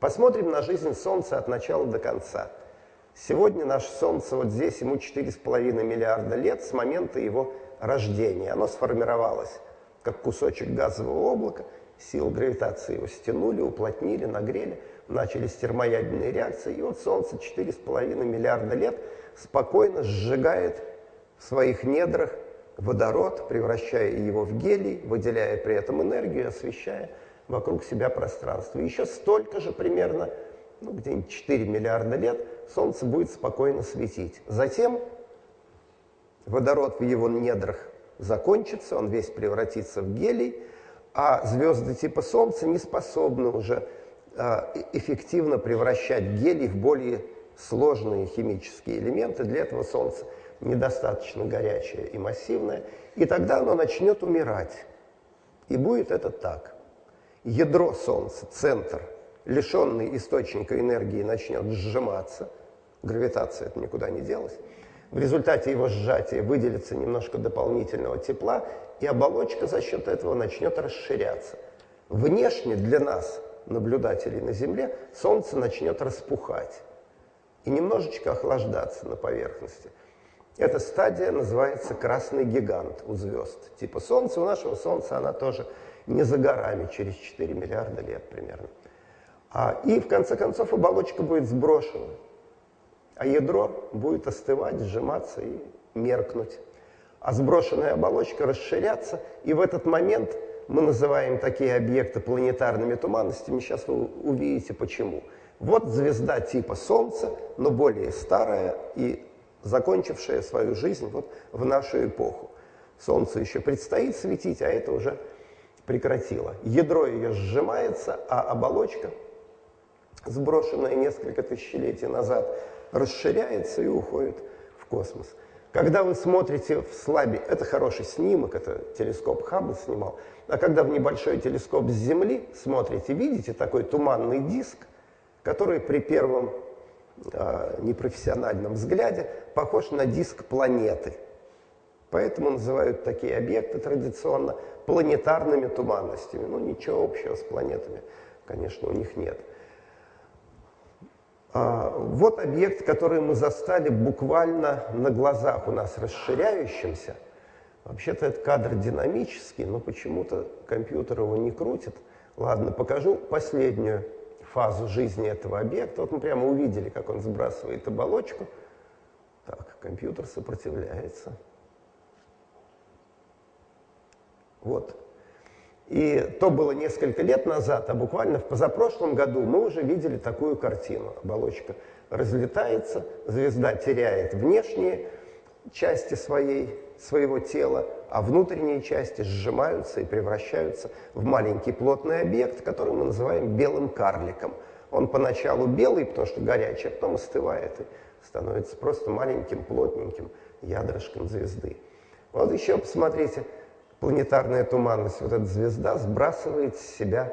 Посмотрим на жизнь Солнца от начала до конца. Сегодня наше Солнце вот здесь, ему 4,5 миллиарда лет с момента его рождения. Оно сформировалось как кусочек газового облака, сил гравитации его стянули, уплотнили, нагрели, начались термоядерные реакции, и вот Солнце 4,5 миллиарда лет спокойно сжигает в своих недрах водород, превращая его в гелий, выделяя при этом энергию, освещая вокруг себя пространство. Еще столько же примерно, ну, где-нибудь 4 миллиарда лет, Солнце будет спокойно светить. Затем водород в его недрах закончится, он весь превратится в гелий, а звезды типа Солнца не способны уже а, эффективно превращать гелий в более сложные химические элементы. Для этого Солнце недостаточно горячее и массивное, и тогда оно начнет умирать. И будет это так. Ядро Солнца, центр, лишенный источника энергии, начнет сжиматься. Гравитация это никуда не делась. В результате его сжатия выделится немножко дополнительного тепла, и оболочка за счет этого начнет расширяться. Внешне для нас, наблюдателей на Земле, Солнце начнет распухать и немножечко охлаждаться на поверхности. Эта стадия называется красный гигант у звезд. Типа Солнца, у нашего Солнца она тоже не за горами, через 4 миллиарда лет примерно. А, и в конце концов оболочка будет сброшена а ядро будет остывать, сжиматься и меркнуть. А сброшенная оболочка расширяться, и в этот момент мы называем такие объекты планетарными туманностями. Сейчас вы увидите почему. Вот звезда типа Солнца, но более старая и закончившая свою жизнь вот в нашу эпоху. Солнце еще предстоит светить, а это уже прекратило. Ядро ее сжимается, а оболочка, сброшенная несколько тысячелетий назад, расширяется и уходит в космос. Когда вы смотрите в слабе, это хороший снимок, это телескоп Хаббл снимал, а когда в небольшой телескоп с Земли смотрите, видите такой туманный диск, который при первом непрофессиональном взгляде похож на диск планеты. Поэтому называют такие объекты традиционно планетарными туманностями. Ну, ничего общего с планетами, конечно, у них нет. А, вот объект, который мы застали буквально на глазах у нас расширяющимся. Вообще-то этот кадр динамический, но почему-то компьютер его не крутит. Ладно, покажу последнюю фазу жизни этого объекта. Вот мы прямо увидели, как он сбрасывает оболочку. Так, компьютер сопротивляется. Вот. И то было несколько лет назад, а буквально в позапрошлом году мы уже видели такую картину. Оболочка разлетается, звезда теряет внешние части своей, своего тела, а внутренние части сжимаются и превращаются в маленький плотный объект, который мы называем белым карликом. Он поначалу белый, потому что горячий, а потом остывает и становится просто маленьким плотненьким ядрышком звезды. Вот еще посмотрите, планетарная туманность, вот эта звезда сбрасывает с себя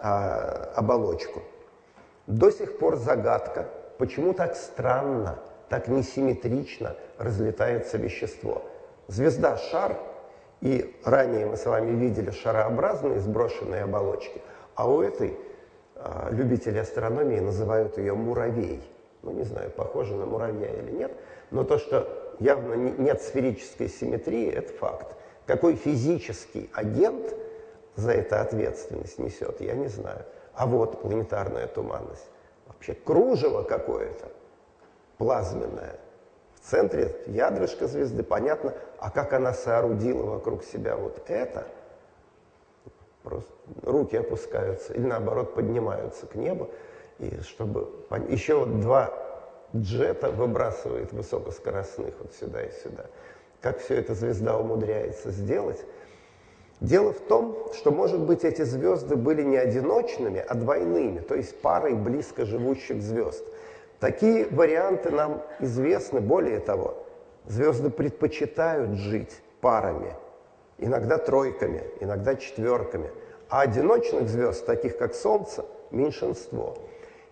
а, оболочку. До сих пор загадка, почему так странно, так несимметрично разлетается вещество. Звезда – шар, и ранее мы с вами видели шарообразные сброшенные оболочки, а у этой а, любители астрономии называют ее муравей. Ну, не знаю, похоже на муравья или нет, но то, что явно нет сферической симметрии, это факт какой физический агент за это ответственность несет, я не знаю. А вот планетарная туманность. Вообще кружево какое-то, плазменное. В центре ядрышко звезды, понятно. А как она соорудила вокруг себя вот это, просто руки опускаются или наоборот поднимаются к небу. И чтобы еще вот два джета выбрасывает высокоскоростных вот сюда и сюда. Как все это звезда умудряется сделать? Дело в том, что, может быть, эти звезды были не одиночными, а двойными, то есть парой близко живущих звезд. Такие варианты нам известны. Более того, звезды предпочитают жить парами, иногда тройками, иногда четверками. А одиночных звезд, таких как Солнце, меньшинство.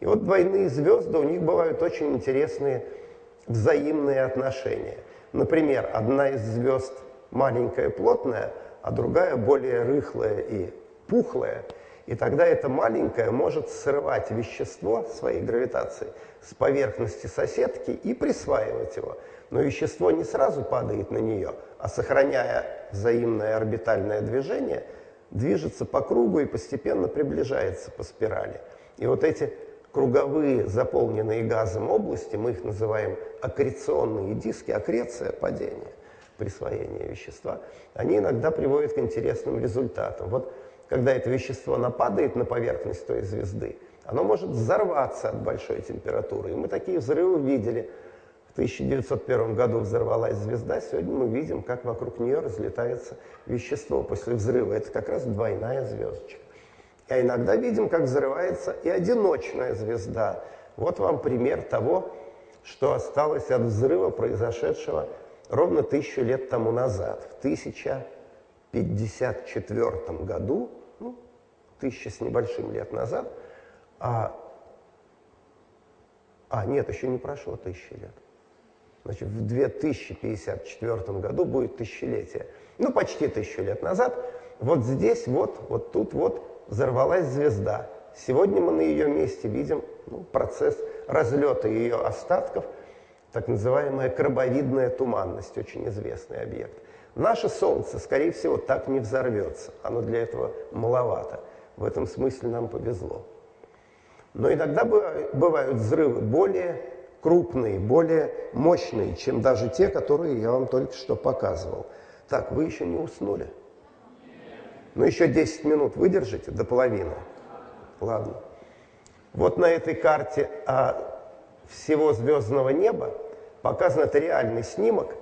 И вот двойные звезды, у них бывают очень интересные взаимные отношения. Например, одна из звезд маленькая, плотная, а другая более рыхлая и пухлая. И тогда эта маленькая может срывать вещество своей гравитацией с поверхности соседки и присваивать его. Но вещество не сразу падает на нее, а сохраняя взаимное орбитальное движение, движется по кругу и постепенно приближается по спирали. И вот эти круговые, заполненные газом области, мы их называем аккреционные диски, аккреция падения, присвоение вещества, они иногда приводят к интересным результатам. Вот когда это вещество нападает на поверхность той звезды, оно может взорваться от большой температуры. И мы такие взрывы видели. В 1901 году взорвалась звезда, сегодня мы видим, как вокруг нее разлетается вещество после взрыва. Это как раз двойная звездочка. А иногда видим, как взрывается и одиночная звезда. Вот вам пример того, что осталось от взрыва, произошедшего ровно тысячу лет тому назад, в 1054 году, ну, тысяча с небольшим лет назад, а, а нет, еще не прошло тысячи лет. Значит, в 2054 году будет тысячелетие. Ну, почти тысячу лет назад. Вот здесь, вот, вот тут, вот взорвалась звезда. Сегодня мы на ее месте видим ну, процесс разлета ее остатков, так называемая крабовидная туманность, очень известный объект. Наше Солнце, скорее всего, так не взорвется. Оно для этого маловато. В этом смысле нам повезло. Но иногда бывают взрывы более крупные, более мощные, чем даже те, которые я вам только что показывал. Так, вы еще не уснули? Ну, еще 10 минут выдержите до половины. Ладно. Вот на этой карте а, всего звездного неба показан это реальный снимок,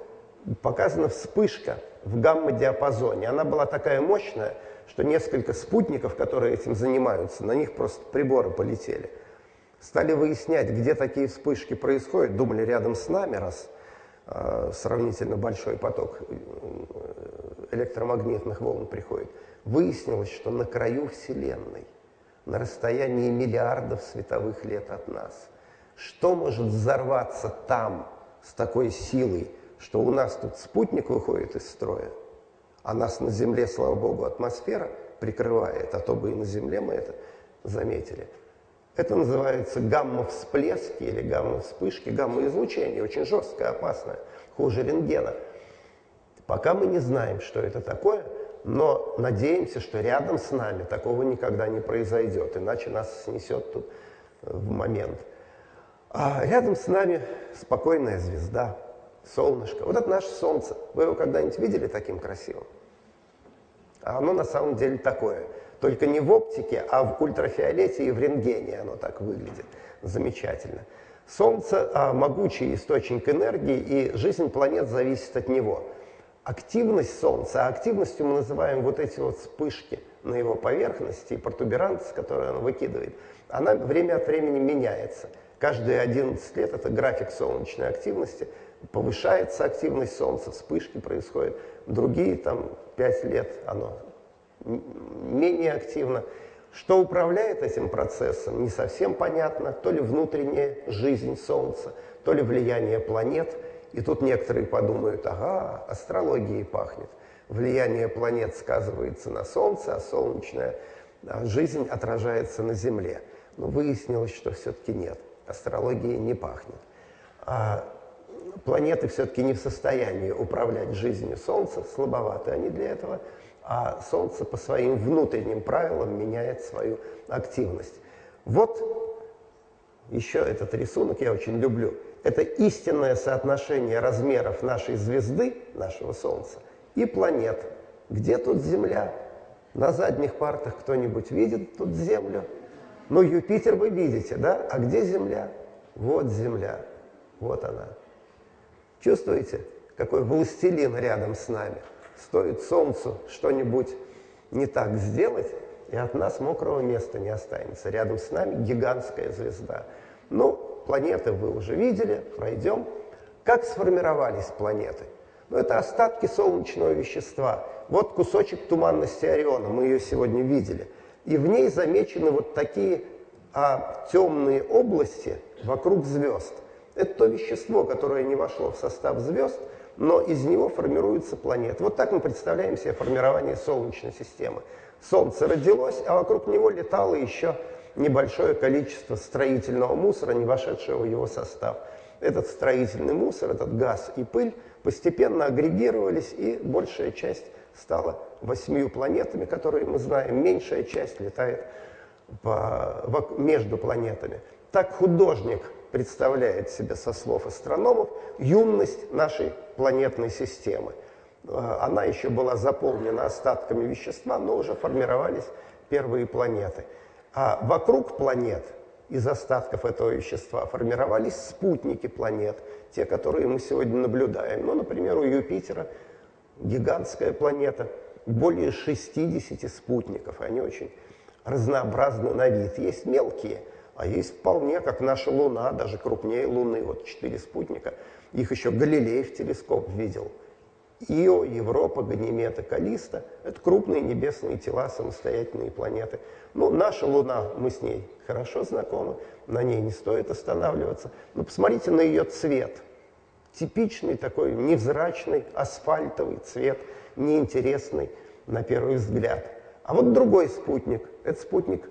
показана вспышка в гамма-диапазоне. Она была такая мощная, что несколько спутников, которые этим занимаются, на них просто приборы полетели. Стали выяснять, где такие вспышки происходят. Думали, рядом с нами, раз э, сравнительно большой поток э, электромагнитных волн приходит выяснилось, что на краю Вселенной, на расстоянии миллиардов световых лет от нас, что может взорваться там с такой силой, что у нас тут спутник выходит из строя, а нас на Земле, слава Богу, атмосфера прикрывает, а то бы и на Земле мы это заметили. Это называется гамма-всплески или гамма-вспышки, гамма-излучение, очень жесткое, опасное, хуже рентгена. Пока мы не знаем, что это такое – но надеемся, что рядом с нами такого никогда не произойдет, иначе нас снесет тут в момент. А рядом с нами спокойная звезда, солнышко. Вот это наше солнце. Вы его когда-нибудь видели таким красивым? А оно на самом деле такое. Только не в оптике, а в ультрафиолете и в рентгене оно так выглядит. Замечательно. Солнце а, – могучий источник энергии, и жизнь планет зависит от него – активность Солнца, а активностью мы называем вот эти вот вспышки на его поверхности и протуберанцы, которые оно выкидывает, она время от времени меняется. Каждые 11 лет это график солнечной активности, повышается активность Солнца, вспышки происходят. Другие там 5 лет оно менее активно. Что управляет этим процессом, не совсем понятно. То ли внутренняя жизнь Солнца, то ли влияние планет – и тут некоторые подумают, ага, астрологией пахнет. Влияние планет сказывается на Солнце, а солнечная жизнь отражается на Земле. Но выяснилось, что все-таки нет, астрологией не пахнет. А планеты все-таки не в состоянии управлять жизнью Солнца, слабоваты они для этого. а Солнце по своим внутренним правилам меняет свою активность. Вот еще этот рисунок я очень люблю. Это истинное соотношение размеров нашей звезды, нашего Солнца, и планет. Где тут Земля? На задних партах кто-нибудь видит тут Землю? Ну, Юпитер вы видите, да? А где Земля? Вот Земля. Вот она. Чувствуете, какой властелин рядом с нами? Стоит Солнцу что-нибудь не так сделать, и от нас мокрого места не останется. Рядом с нами гигантская звезда. Ну, планеты вы уже видели, пройдем. Как сформировались планеты? Ну, это остатки солнечного вещества. Вот кусочек туманности Ориона, мы ее сегодня видели. И в ней замечены вот такие а, темные области вокруг звезд. Это то вещество, которое не вошло в состав звезд, но из него формируются планеты. Вот так мы представляем себе формирование Солнечной системы. Солнце родилось, а вокруг него летало еще небольшое количество строительного мусора, не вошедшего в его состав. Этот строительный мусор, этот газ и пыль постепенно агрегировались, и большая часть стала восьмию планетами, которые мы знаем. Меньшая часть летает по, между планетами. Так художник представляет себе со слов астрономов юность нашей планетной системы. Э, она еще была заполнена остатками вещества, но уже формировались первые планеты. А вокруг планет из остатков этого вещества формировались спутники планет, те, которые мы сегодня наблюдаем. Ну, например, у Юпитера гигантская планета, более 60 спутников, они очень разнообразны на вид. Есть мелкие – а есть вполне, как наша Луна, даже крупнее Луны, вот четыре спутника. Их еще Галилеев телескоп видел. Ио, Европа, Ганимед Калиста – это крупные небесные тела, самостоятельные планеты. Ну, наша Луна, мы с ней хорошо знакомы, на ней не стоит останавливаться. Но посмотрите на ее цвет. Типичный такой невзрачный асфальтовый цвет, неинтересный на первый взгляд. А вот другой спутник, это спутник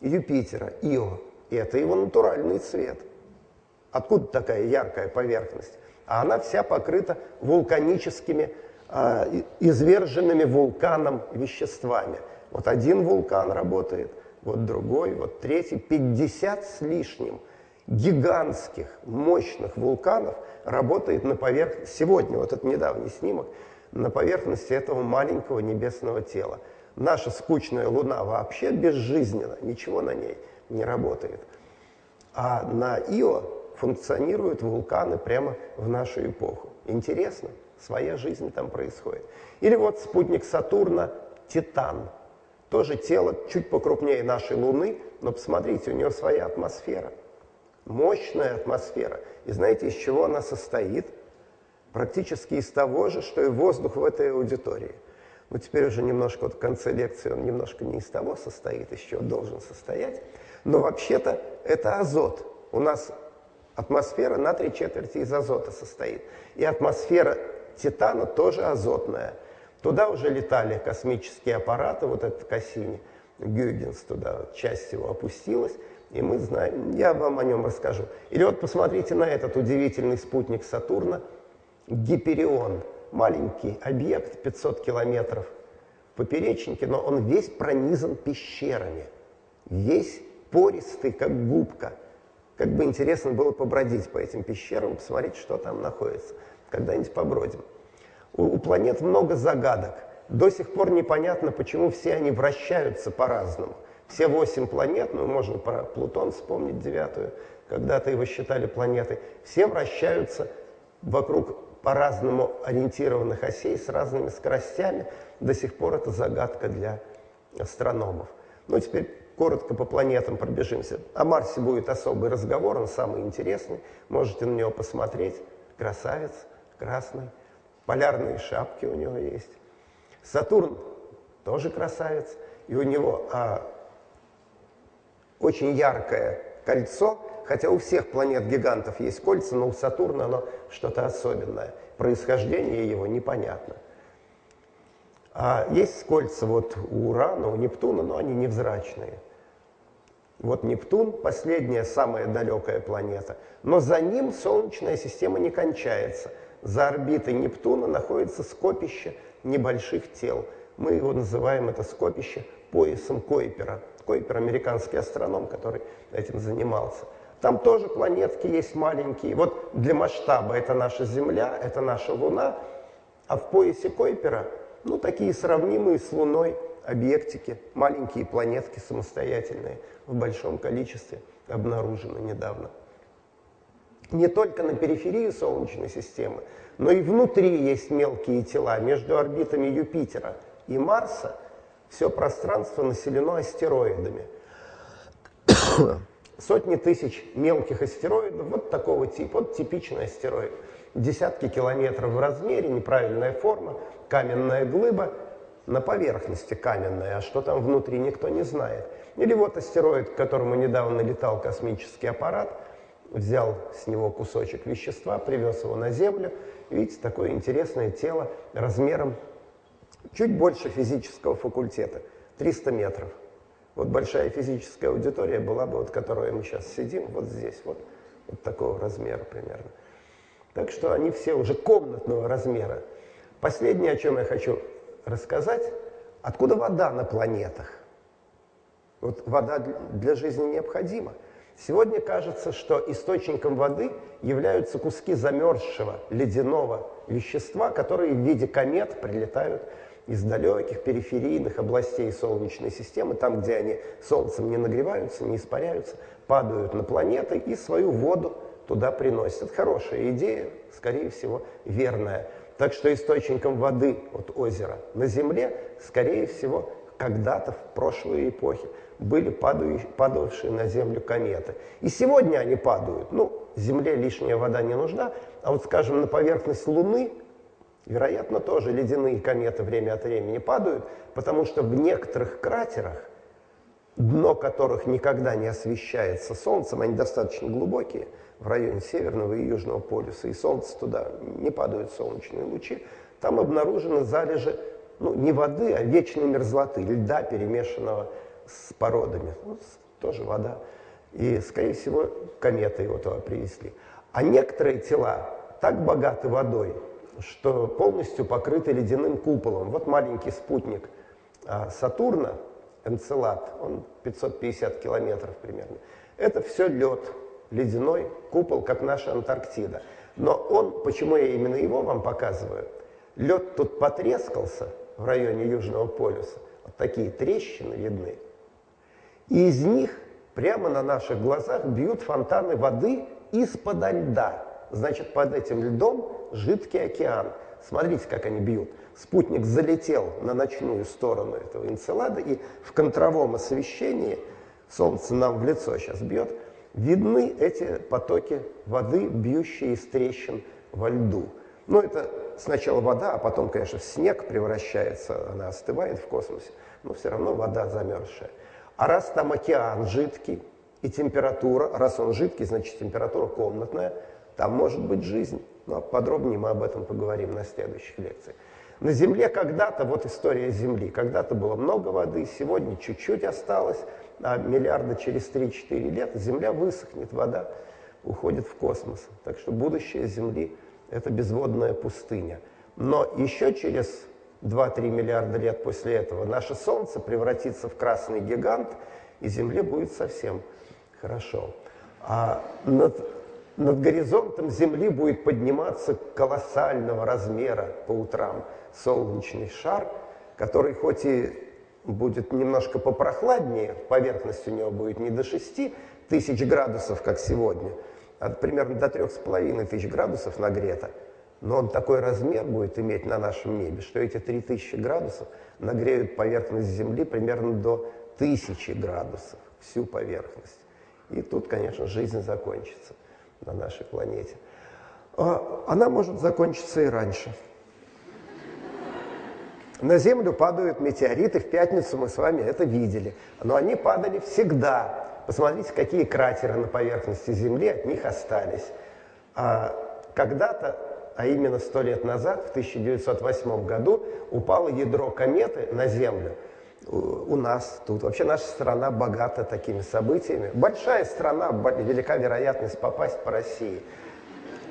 Юпитера, Ио. И это его натуральный цвет. Откуда такая яркая поверхность? А она вся покрыта вулканическими, э, изверженными вулканом веществами. Вот один вулкан работает, вот другой, вот третий. 50 с лишним гигантских, мощных вулканов работает на поверхности, сегодня, вот этот недавний снимок, на поверхности этого маленького небесного тела. Наша скучная Луна вообще безжизненна, ничего на ней не работает. А на Ио функционируют вулканы прямо в нашу эпоху. Интересно, своя жизнь там происходит. Или вот спутник Сатурна Титан. Тоже тело чуть покрупнее нашей Луны, но посмотрите, у него своя атмосфера. Мощная атмосфера. И знаете, из чего она состоит? Практически из того же, что и воздух в этой аудитории. Но теперь уже немножко вот в конце лекции он немножко не из того состоит, чего должен состоять. Но вообще-то это азот. У нас атмосфера на три четверти из азота состоит. И атмосфера Титана тоже азотная. Туда уже летали космические аппараты, вот этот Кассини, Гюйгенс туда, часть его опустилась, и мы знаем, я вам о нем расскажу. Или вот посмотрите на этот удивительный спутник Сатурна, Гиперион, маленький объект, 500 километров поперечнике, но он весь пронизан пещерами, весь пористый, как губка. Как бы интересно было побродить по этим пещерам, посмотреть, что там находится. Когда-нибудь побродим. У, у планет много загадок. До сих пор непонятно, почему все они вращаются по-разному. Все восемь планет, ну, можно про Плутон вспомнить девятую, когда-то его считали планетой, все вращаются вокруг по-разному ориентированных осей с разными скоростями. До сих пор это загадка для астрономов. Ну, теперь коротко по планетам пробежимся. О Марсе будет особый разговор, он самый интересный. Можете на него посмотреть. Красавец, красный. Полярные шапки у него есть. Сатурн тоже красавец. И у него а, очень яркое кольцо, хотя у всех планет-гигантов есть кольца, но у Сатурна оно что-то особенное. Происхождение его непонятно. А есть кольца вот у Урана, у Нептуна, но они невзрачные. Вот Нептун – последняя, самая далекая планета. Но за ним Солнечная система не кончается. За орбитой Нептуна находится скопище небольших тел. Мы его называем, это скопище, поясом Койпера. Койпер – американский астроном, который этим занимался. Там тоже планетки есть маленькие. Вот для масштаба это наша Земля, это наша Луна, а в поясе Койпера, ну, такие сравнимые с Луной объектики, маленькие планетки самостоятельные, в большом количестве обнаружены недавно. Не только на периферии Солнечной системы, но и внутри есть мелкие тела. Между орбитами Юпитера и Марса все пространство населено астероидами. Сотни тысяч мелких астероидов вот такого типа, вот типичный астероид. Десятки километров в размере, неправильная форма, каменная глыба, на поверхности каменная, а что там внутри никто не знает. Или вот астероид, к которому недавно летал космический аппарат, взял с него кусочек вещества, привез его на Землю. Видите, такое интересное тело размером чуть больше физического факультета, 300 метров. Вот большая физическая аудитория была бы, вот, которой мы сейчас сидим, вот здесь, вот, вот такого размера примерно. Так что они все уже комнатного размера. Последнее, о чем я хочу рассказать, откуда вода на планетах. Вот вода для жизни необходима. Сегодня кажется, что источником воды являются куски замерзшего ледяного вещества, которые в виде комет прилетают из далеких периферийных областей Солнечной системы, там, где они Солнцем не нагреваются, не испаряются, падают на планеты и свою воду туда приносят. Это хорошая идея, скорее всего, верная. Так что источником воды от озера на Земле, скорее всего, когда-то в прошлой эпохе были падавшие на Землю кометы. И сегодня они падают. Ну, Земле лишняя вода не нужна, а вот, скажем, на поверхность Луны, вероятно, тоже ледяные кометы время от времени падают, потому что в некоторых кратерах, дно которых никогда не освещается Солнцем, они достаточно глубокие, в районе Северного и Южного полюса, и Солнце туда не падают солнечные лучи, там обнаружены залежи ну, не воды, а вечной мерзлоты, льда, перемешанного с породами. Ну, тоже вода. И, скорее всего, кометы его туда привезли. А некоторые тела так богаты водой, что полностью покрыты ледяным куполом. Вот маленький спутник а, Сатурна, Энцелад, он 550 километров примерно. Это все лед, ледяной купол, как наша Антарктида. Но он, почему я именно его вам показываю, лед тут потрескался в районе Южного полюса, вот такие трещины видны, и из них прямо на наших глазах бьют фонтаны воды из-под льда. Значит, под этим льдом жидкий океан. Смотрите, как они бьют. Спутник залетел на ночную сторону этого Энцелада, и в контровом освещении, солнце нам в лицо сейчас бьет, видны эти потоки воды, бьющие из трещин во льду. Ну, это сначала вода, а потом, конечно, снег превращается, она остывает в космосе, но все равно вода замерзшая. А раз там океан жидкий, и температура, раз он жидкий, значит температура комнатная, там может быть жизнь. Но подробнее мы об этом поговорим на следующих лекциях. На Земле когда-то, вот история Земли, когда-то было много воды, сегодня чуть-чуть осталось, а миллиарда через 3-4 лет Земля высохнет, вода уходит в космос. Так что будущее Земли – это безводная пустыня. Но еще через 2-3 миллиарда лет после этого наше Солнце превратится в красный гигант, и Земле будет совсем хорошо. А над, над горизонтом Земли будет подниматься колоссального размера по утрам солнечный шар, который хоть и будет немножко попрохладнее, поверхность у него будет не до 6 тысяч градусов, как сегодня, а примерно до 3,5 тысяч градусов нагрето. Но он такой размер будет иметь на нашем небе, что эти 3000 градусов нагреют поверхность Земли примерно до 1000 градусов, всю поверхность. И тут, конечно, жизнь закончится на нашей планете. А она может закончиться и раньше. На Землю падают метеориты, в пятницу мы с вами это видели. Но они падали всегда. Посмотрите, какие кратеры на поверхности Земли от них остались. А когда-то, а именно сто лет назад, в 1908 году, упало ядро кометы на Землю. У нас тут, вообще наша страна богата такими событиями. Большая страна, велика вероятность попасть по России.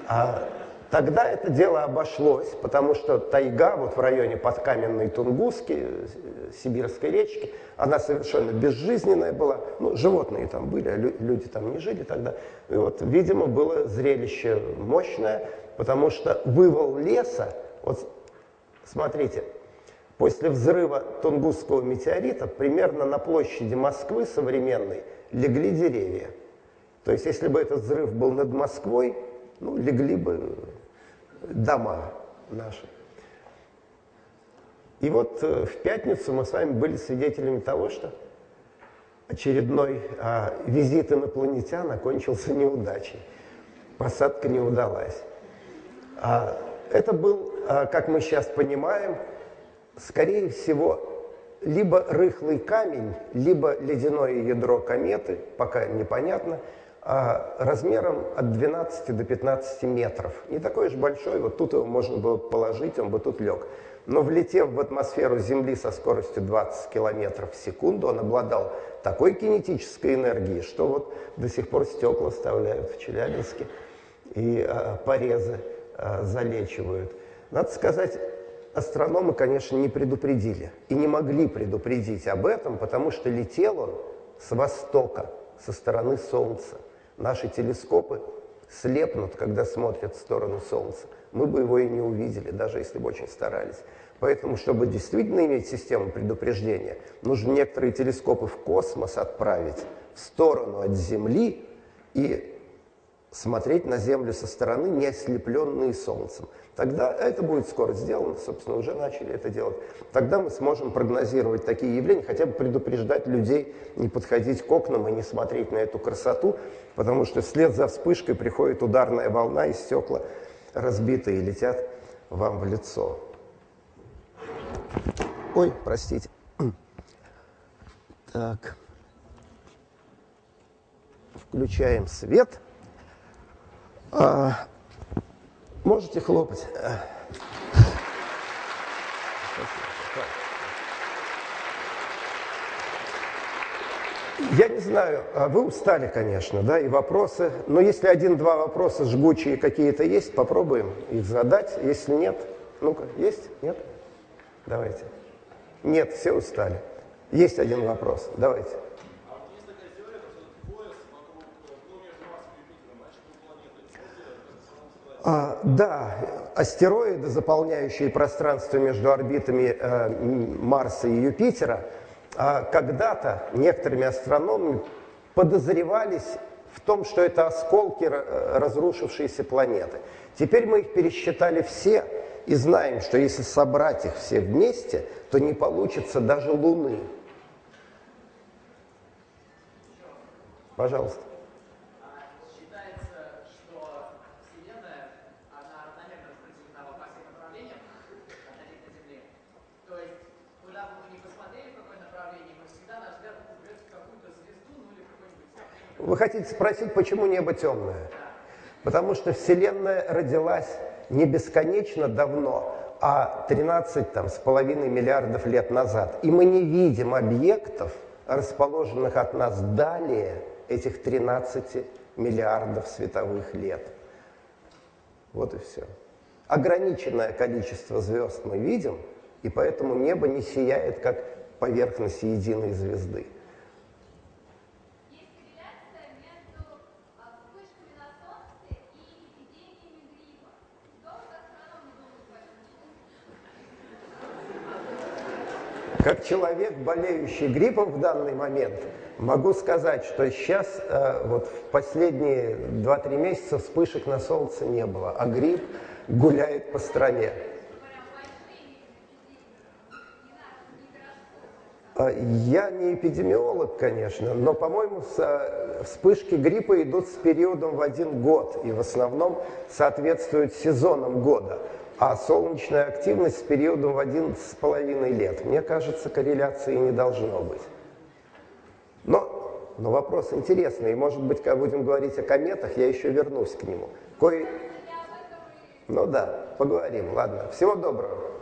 А Тогда это дело обошлось, потому что тайга вот в районе подкаменной Тунгуски, Сибирской речки, она совершенно безжизненная была. Ну, животные там были, а люди там не жили тогда. И вот, видимо, было зрелище мощное, потому что вывал леса, вот смотрите, после взрыва Тунгусского метеорита примерно на площади Москвы современной легли деревья. То есть, если бы этот взрыв был над Москвой, ну, легли бы дома наши. И вот э, в пятницу мы с вами были свидетелями того, что очередной а, визит инопланетян окончился неудачей. Посадка не удалась. А, это был, а, как мы сейчас понимаем, скорее всего, либо рыхлый камень, либо ледяное ядро кометы, пока непонятно – а размером от 12 до 15 метров. Не такой уж большой, вот тут его можно было положить, он бы тут лег. Но влетев в атмосферу Земли со скоростью 20 километров в секунду, он обладал такой кинетической энергией, что вот до сих пор стекла вставляют в Челябинске и а, порезы а, залечивают. Надо сказать, астрономы, конечно, не предупредили и не могли предупредить об этом, потому что летел он с востока, со стороны Солнца. Наши телескопы слепнут, когда смотрят в сторону Солнца. Мы бы его и не увидели, даже если бы очень старались. Поэтому, чтобы действительно иметь систему предупреждения, нужно некоторые телескопы в космос отправить в сторону от Земли и смотреть на Землю со стороны, не ослепленные Солнцем. Тогда это будет скоро сделано, собственно, уже начали это делать. Тогда мы сможем прогнозировать такие явления, хотя бы предупреждать людей не подходить к окнам и не смотреть на эту красоту, потому что вслед за вспышкой приходит ударная волна, и стекла разбитые летят вам в лицо. Ой, простите. Так. Включаем свет. А, можете хлопать. Я не знаю, а вы устали, конечно, да, и вопросы, но если один-два вопроса жгучие какие-то есть, попробуем их задать. Если нет, ну-ка, есть? Нет? Давайте. Нет, все устали. Есть один вопрос, давайте. А, да, астероиды, заполняющие пространство между орбитами э, Марса и Юпитера, э, когда-то некоторыми астрономами подозревались в том, что это осколки э, разрушившейся планеты. Теперь мы их пересчитали все и знаем, что если собрать их все вместе, то не получится даже Луны. Пожалуйста. Вы хотите спросить, почему небо темное? Потому что Вселенная родилась не бесконечно давно, а 13 там, с половиной миллиардов лет назад. И мы не видим объектов, расположенных от нас далее этих 13 миллиардов световых лет. Вот и все. Ограниченное количество звезд мы видим, и поэтому небо не сияет, как поверхность единой звезды. Как человек, болеющий гриппом в данный момент, могу сказать, что сейчас, э, вот в последние 2-3 месяца вспышек на солнце не было, а грипп гуляет по стране. А, я не эпидемиолог, конечно, но, по-моему, э, вспышки гриппа идут с периодом в один год и в основном соответствуют сезонам года а солнечная активность с периодом в 11,5 лет. Мне кажется, корреляции не должно быть. Но, но вопрос интересный, и, может быть, когда будем говорить о кометах, я еще вернусь к нему. Кое... Ну да, поговорим, ладно. Всего доброго.